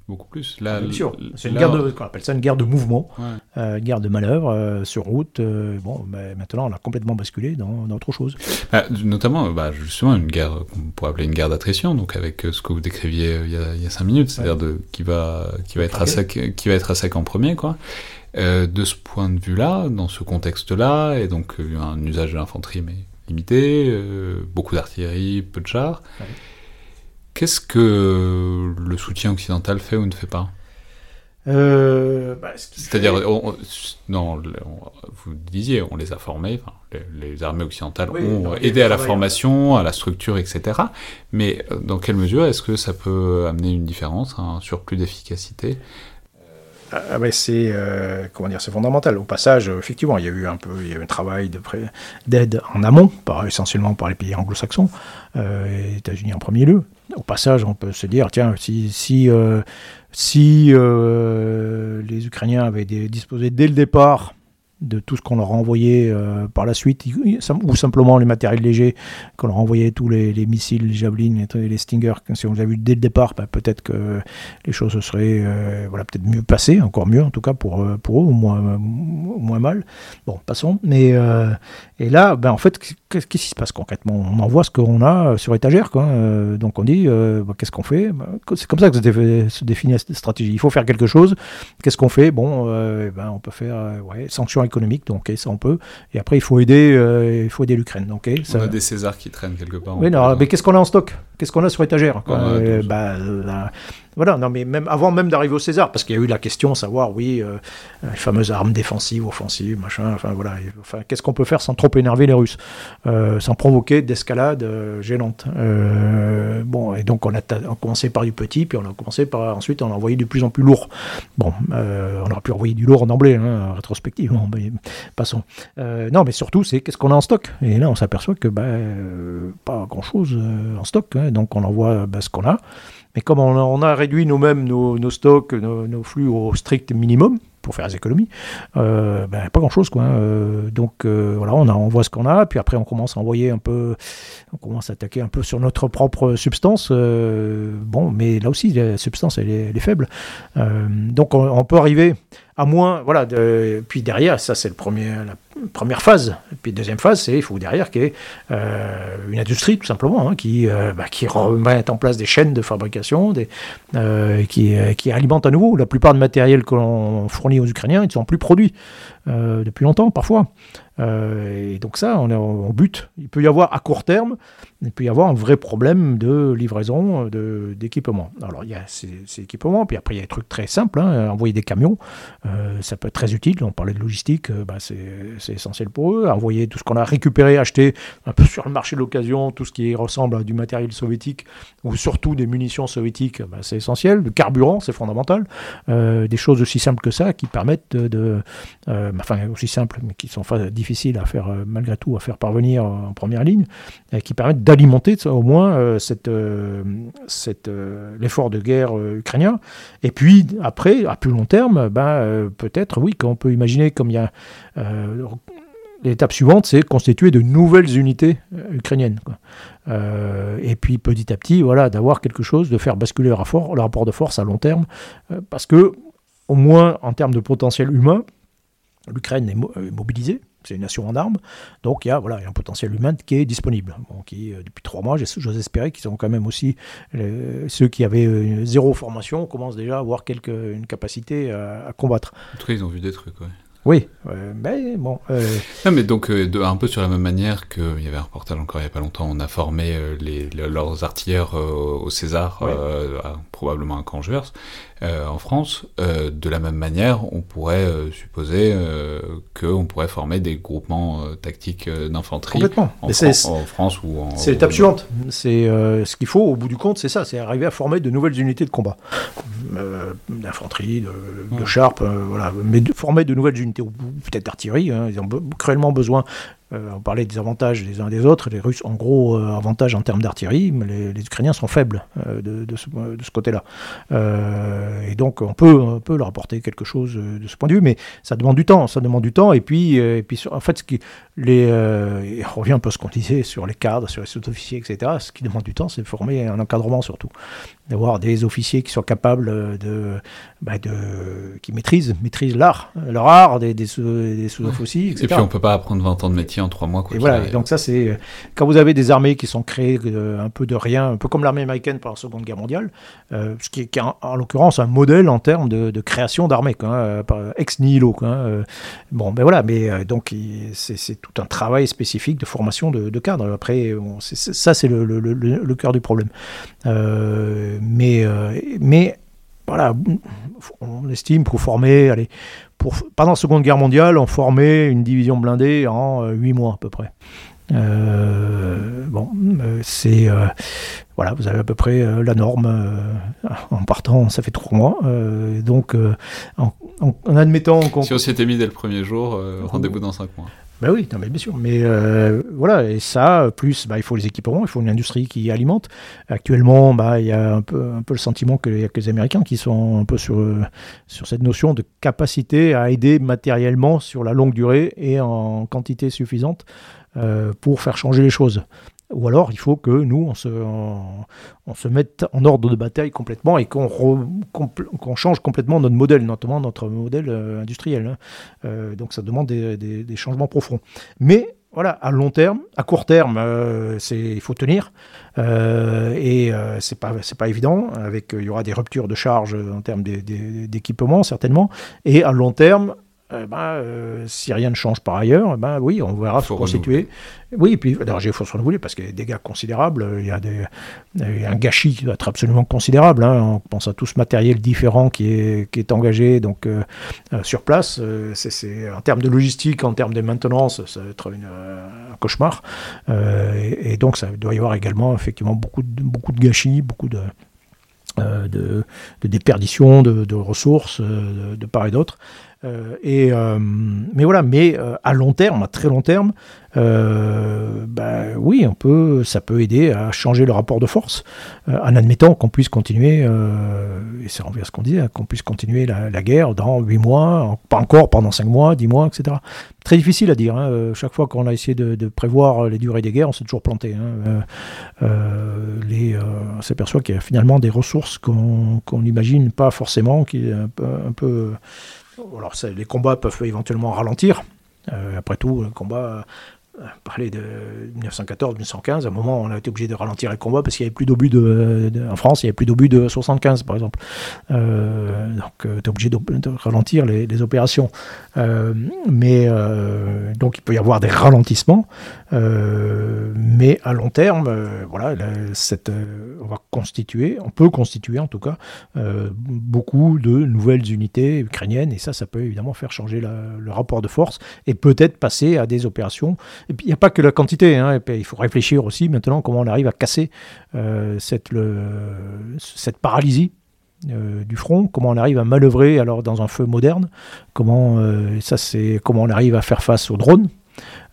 beaucoup plus. Là, Bien sûr, c'est une guerre de, on appelle ça une guerre de mouvement, euh, une guerre de manœuvre euh, sur route. Euh, bon, mais maintenant on a complètement basculé dans, autre chose. Bah, notamment, bah, justement, une guerre qu'on pourrait appeler une guerre d'attrition, donc avec ce que vous décriviez il y a, il y a cinq minutes, c'est-à-dire de qui va qui va être à sec, qui va être à sec en premier, quoi. de ce point de vue-là, dans ce contexte-là, et donc un usage de l'infanterie mais limité, beaucoup d'artillerie, peu de chars. Qu'est-ce que le soutien occidental fait ou ne fait pas euh, bah, C'est-à-dire, non, vous disiez, on les a formés, les, armées occidentales ont aidé à la formation, à la structure, etc. Mais euh, dans quelle mesure est-ce que ça peut amener une différence, un surplus d'efficacité? Ah, ah c'est euh, comment dire, c'est fondamental. Au passage, effectivement, il y a eu un peu, il y a eu un travail d'aide en amont, par, essentiellement par les pays anglo-saxons, euh, États-Unis en premier lieu. Au passage, on peut se dire, tiens, si si euh, euh, les Ukrainiens avaient disposé dès le départ de tout ce qu'on leur a envoyé euh, par la suite, ou simplement les matériels légers, qu'on leur a envoyé tous les, missiles, les javelines, les, les Stinger, si on les a vus dès le départ, bah, peut-être que les choses se seraient euh, voilà, peut-être mieux passées, encore mieux en tout cas pour, euh, pour eux, ou moins, moins mal. Bon, passons. Mais, et là, ben, en fait, qu'est-ce qui se passe concrètement? On envoie ce qu'on a sur étagère. Quoi. donc on dit, bah, qu'est-ce qu'on fait? Bah, C'est comme ça que se définit cette stratégie. Il faut faire quelque chose. Qu'est-ce qu'on fait? Bon, ben, on peut faire ouais, sanctions économique, donc ça on peut. Et après, il faut aider, euh, il faut aider l'Ukraine. Donc, ça... On a des Césars qui traînent quelque part. Oui, non, mais qu'est-ce qu'on a en stock? Qu'est-ce qu'on a sur étagère bah, voilà, non, mais avant même d'arriver au César, parce qu'il y a eu la question, savoir, oui, euh, les fameuses armes défensives, offensives, machin, enfin voilà, enfin, qu'est-ce qu'on peut faire sans trop énerver les Russes, euh, sans provoquer d'escalade euh, gênante. bon, et donc on a, commencé par du petit, puis on a commencé par, ensuite on a envoyé de plus en plus lourd. Bon, on aurait pu envoyer du lourd en emblée, hein, rétrospectivement, mais passons. non, mais surtout, c'est qu'est-ce qu'on a en stock? Et là, on s'aperçoit que ben, pas grand-chose en stock, hein, donc on envoie ben, ce qu'on a. Mais comme on a, réduit nous-mêmes nos, stocks, nos, flux au strict minimum, pour faire des économies, euh, ben, pas grand-chose. quoi. Euh, donc euh, voilà, on, a, on voit ce qu'on a, puis après on commence à envoyer un peu, on commence à attaquer un peu sur notre propre substance. bon, mais là aussi, la substance, elle est, faible. donc on, peut arriver à moins, voilà, puis derrière, ça c'est le premier, la première phase. Et puis deuxième phase, c'est il faut derrière qu'il y ait euh, une industrie tout simplement hein, qui, euh, bah, qui remette en place des chaînes de fabrication, euh, qui, qui alimente à nouveau. La plupart des matériels que l'on fournit aux Ukrainiens, ils ne sont plus produits depuis longtemps parfois. Euh, et donc ça, on est en but. Il peut y avoir à court terme, il peut y avoir un vrai problème de livraison d'équipement. Alors il y a ces, équipements, puis après il y a des trucs très simples, hein, envoyer des camions, euh, ça peut être très utile. On parlait de logistique, euh, bah, c'est essentiel pour eux. Envoyer tout ce qu'on a récupéré, acheté un peu sur le marché de l'occasion, tout ce qui ressemble à du matériel soviétique, ou surtout des munitions soviétiques, bah, c'est essentiel. Le carburant, c'est fondamental. des choses aussi simples que ça qui permettent de... enfin aussi simples, mais qui sont difficiles difficile à faire, euh, malgré tout, à faire parvenir en première ligne, qui permettent d'alimenter au moins euh, euh, l'effort de guerre ukrainien. Et puis, après, à plus long terme, ben, peut-être, oui, qu'on peut imaginer, comme il y a l'étape suivante, c'est constituer de nouvelles unités ukrainiennes. et puis petit à petit, voilà, d'avoir quelque chose, de faire basculer le rapport de force à long terme, parce que au moins en termes de potentiel humain, l'Ukraine est mobilisée, c'est une nation en armes, donc il y a voilà, un potentiel humain qui est disponible. qui, euh, depuis trois mois, j'ose espérer qu'ils sont quand même aussi, euh, ceux qui avaient euh, zéro formation, commencent déjà à avoir quelque, une capacité à, combattre. En tout cas, ils ont vu des trucs, ouais. Oui, mais bon. Non, mais donc, un peu sur la même manière qu'il y avait un reportage encore il n'y a pas longtemps, on a formé les, leurs artilleurs au César, probablement à Cangers. Euh, en France, euh, de la même manière, on pourrait euh, supposer qu'on pourrait former des groupements tactiques d'infanterie en, France ou en... C'est l'étape suivante. C'est ce qu'il faut, au bout du compte, c'est ça, c'est arriver à former de nouvelles unités de combat. d'infanterie, de, de voilà. Mais de, former de nouvelles unités, ou peut-être d'artillerie, hein. ils ont cruellement besoin euh, on parlait des avantages des uns des autres. Les Russes, en gros, euh, avantage en termes d'artillerie, mais les, Ukrainiens sont faibles euh, de, ce, côté-là. et donc, on peut, on peut leur apporter quelque chose de ce point de vue, mais ça demande du temps. Ça demande du temps. Et puis, et puis en fait, ce qui, les, on revient un peu à ce qu'on disait sur les cadres, sur les sous-officiers, etc. Ce qui demande du temps, c'est de former un encadrement surtout d'avoir des officiers qui sont capables de, bah de qui maîtrisent, maîtrisent l'art, leur art, des, des, sous-officiers, etc. Et puis on peut pas apprendre 20 ans de métier en 3 mois. Quoi, et voilà, donc ça c'est quand vous avez des armées qui sont créées euh, un peu de rien, un peu comme l'armée américaine pendant la Seconde Guerre mondiale, euh, ce qui est, en, l'occurrence un modèle en termes de, de création d'armées, euh, ex nihilo. Quoi, bon, ben voilà, mais donc c'est tout un travail spécifique de formation de, de cadres. Après, ça c'est le, le, le, le, cœur du problème. Euh, mais, euh, mais voilà, on estime pour former, allez, pendant la Seconde Guerre mondiale, on formait une division blindée en 8 euh, mois à peu près. Euh, bon, c'est voilà, vous avez à peu près la norme en partant, ça fait trois mois. donc, en, en, admettant qu'on. Si on s'était mis dès le premier jour, rendez-vous dans cinq mois. Ben oui, non, mais bien sûr. Mais euh, voilà, et ça, plus, bah, il faut les équipements, il faut une industrie qui alimente. Actuellement, bah, il y a un peu, un peu le sentiment qu'il n'y a que les Américains qui sont un peu sur, sur cette notion de capacité à aider matériellement sur la longue durée et en quantité suffisante euh, pour faire changer les choses. Ou alors, il faut que nous, on se, on, se mette en ordre de bataille complètement et qu'on change complètement notre modèle, notamment notre modèle euh, industriel. Hein. Euh, donc, ça demande des, changements profonds. Mais voilà, à long terme, à court terme, euh, il faut tenir. et c'est pas, pas évident. Avec, il y aura des ruptures de charge en termes d'équipement, certainement. Et à long terme, eh ben, euh, si rien ne change par ailleurs, eh ben, oui, on verra se constituer. Oui, et puis, d'ailleurs, il faut se renouveler parce qu'il y a des dégâts considérables, il y a, des, un gâchis qui va être absolument considérable. Hein. On pense à tout ce matériel différent qui est, qui est engagé donc, euh, euh, sur place. c'est, en termes de logistique, en termes de maintenance, ça va être un cauchemar. Et, donc, ça doit y avoir également effectivement beaucoup de, beaucoup de gâchis, beaucoup de. de, de déperdition de, de ressources de part et d'autre. Euh, euh, mais voilà, mais euh, à long terme, à très long terme, bah, oui, on peut, ça peut aider à changer le rapport de force, en admettant qu'on puisse continuer, et c'est à ce qu'on disait, qu'on puisse continuer la, guerre dans 8 mois, pas encore pendant 5 mois, 10 mois, etc. Très difficile à dire. Hein. Chaque fois qu'on a essayé de, prévoir les durées des guerres, on s'est toujours planté. Hein. on s'aperçoit qu'il y a finalement des ressources qu'on n'imagine pas forcément, qui est un peu alors, les combats peuvent éventuellement ralentir. Euh, après tout, le combat parler de 1914-1915, à un moment, on a été obligé de ralentir les combats parce qu'il n'y avait plus d'obus de, en France, il n'y avait plus d'obus de 75, par exemple. Euh, donc, euh, tu es obligé de, ralentir les, opérations. Euh, mais donc, il peut y avoir des ralentissements, mais à long terme, voilà, cette, on va constituer, on peut constituer en tout cas, beaucoup de nouvelles unités ukrainiennes, et ça, ça peut évidemment faire changer le rapport de force et peut-être passer à des opérations il n'y a pas que la quantité, hein, il faut réfléchir aussi maintenant comment on arrive à casser euh, cette, paralysie euh, du front, comment on arrive à manœuvrer alors dans un feu moderne, comment, euh, ça c'est comment on arrive à faire face aux drones.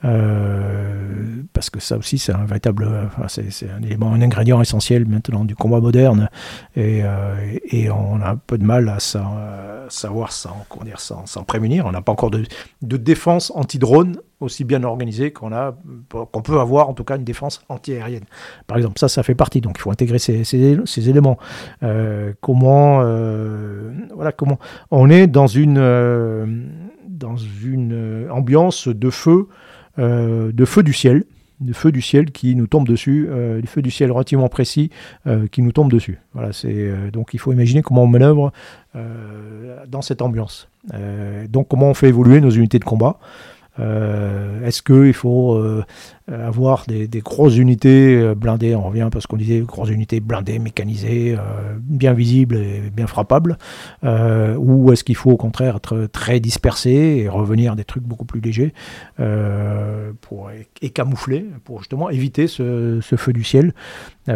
Parce que ça aussi, c'est un véritable, c'est un élément, un ingrédient essentiel maintenant du combat moderne, et, et on a un peu de mal à, savoir s'en prémunir. On n'a pas encore de, défense anti-drone aussi bien organisée qu'on a, qu'on peut avoir en tout cas une défense anti-aérienne. Par exemple, ça, ça fait partie. Donc, il faut intégrer ces, éléments. Euh, comment, euh, voilà, comment on est euh, dans une ambiance de feu, de feu du ciel de feu du ciel qui nous tombe dessus, euh, feu du ciel relativement précis qui nous tombe dessus. Voilà, c'est donc il faut imaginer comment on manœuvre dans cette ambiance. donc comment on fait évoluer nos unités de combat. Euh, est-ce qu'il faut euh, avoir des, grosses unités euh, blindées? On revient parce qu'on disait grosses unités blindées, mécanisées, bien visibles et bien frappables. ou est-ce qu'il faut au contraire être très dispersé et revenir à des trucs beaucoup plus légers pour, et, camoufler pour justement éviter ce, feu du ciel? On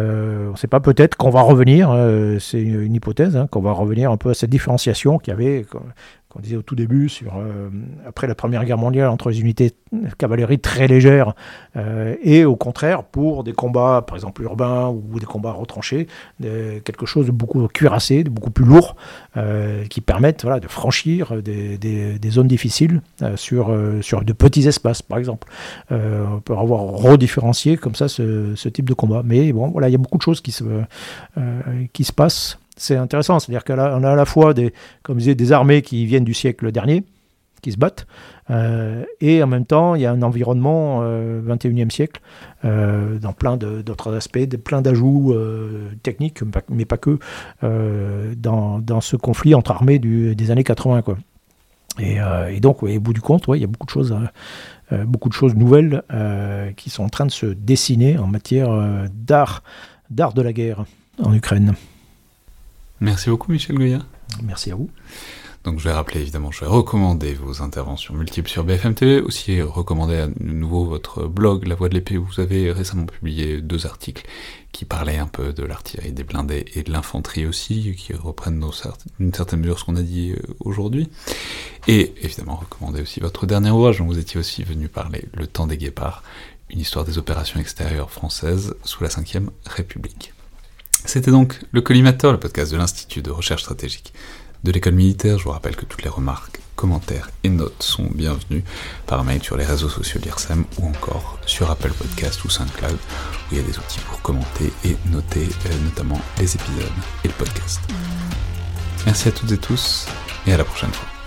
ne sait pas, peut-être qu'on va revenir, c'est une, hypothèse, hein, qu'on va revenir un peu à cette différenciation qu'il y avait qu'on disait au tout début, euh, après la Première Guerre mondiale, entre les unités de cavalerie très légères euh, et au contraire pour des combats, par exemple urbains ou des combats retranchés, quelque chose de beaucoup cuirassé, de beaucoup plus lourd, euh, qui permettent voilà, de franchir des, zones difficiles sur, de petits espaces, par exemple. on peut avoir redifférencié comme ça ce, type de combat. Mais bon, voilà, il y a beaucoup de choses qui se, qui se passent c'est intéressant. C'est-à-dire qu'on a, à la fois des, comme disais, des armées qui viennent du siècle dernier, qui se battent, euh, et en même temps, il y a un environnement 21e euh, siècle, euh, dans plein d'autres aspects, de, plein d'ajouts techniques, mais pas que, dans, dans, ce conflit entre armées des années 80. Quoi. Et, donc, au bout du compte, il y a beaucoup de choses, beaucoup de choses nouvelles qui sont en train de se dessiner en matière d'art, d'art de la guerre en Ukraine. Merci beaucoup, Michel Goya. Merci à vous. Donc je vais rappeler évidemment, je vais recommander vos interventions multiples sur BFM TV, aussi recommander à nouveau votre blog La Voix de l'épée où vous avez récemment publié deux articles qui parlaient un peu de l'artillerie, des blindés et de l'infanterie aussi, qui reprennent dans une certaine mesure ce qu'on a dit euh, aujourd'hui. Et évidemment recommander aussi votre dernier ouvrage dont vous étiez aussi venu parler, Le temps des guépards, une histoire des opérations extérieures françaises sous la Ve République. C'était donc le Collimateur, le podcast de l'Institut de recherche stratégique de l'école militaire. Je vous rappelle que toutes les remarques, commentaires et notes sont bienvenues par mail sur les réseaux sociaux de l'IRSEM ou encore sur Apple Podcast ou SoundCloud où il y a des outils pour commenter et noter euh, notamment les épisodes et le podcast. Merci à toutes et tous et à la prochaine fois.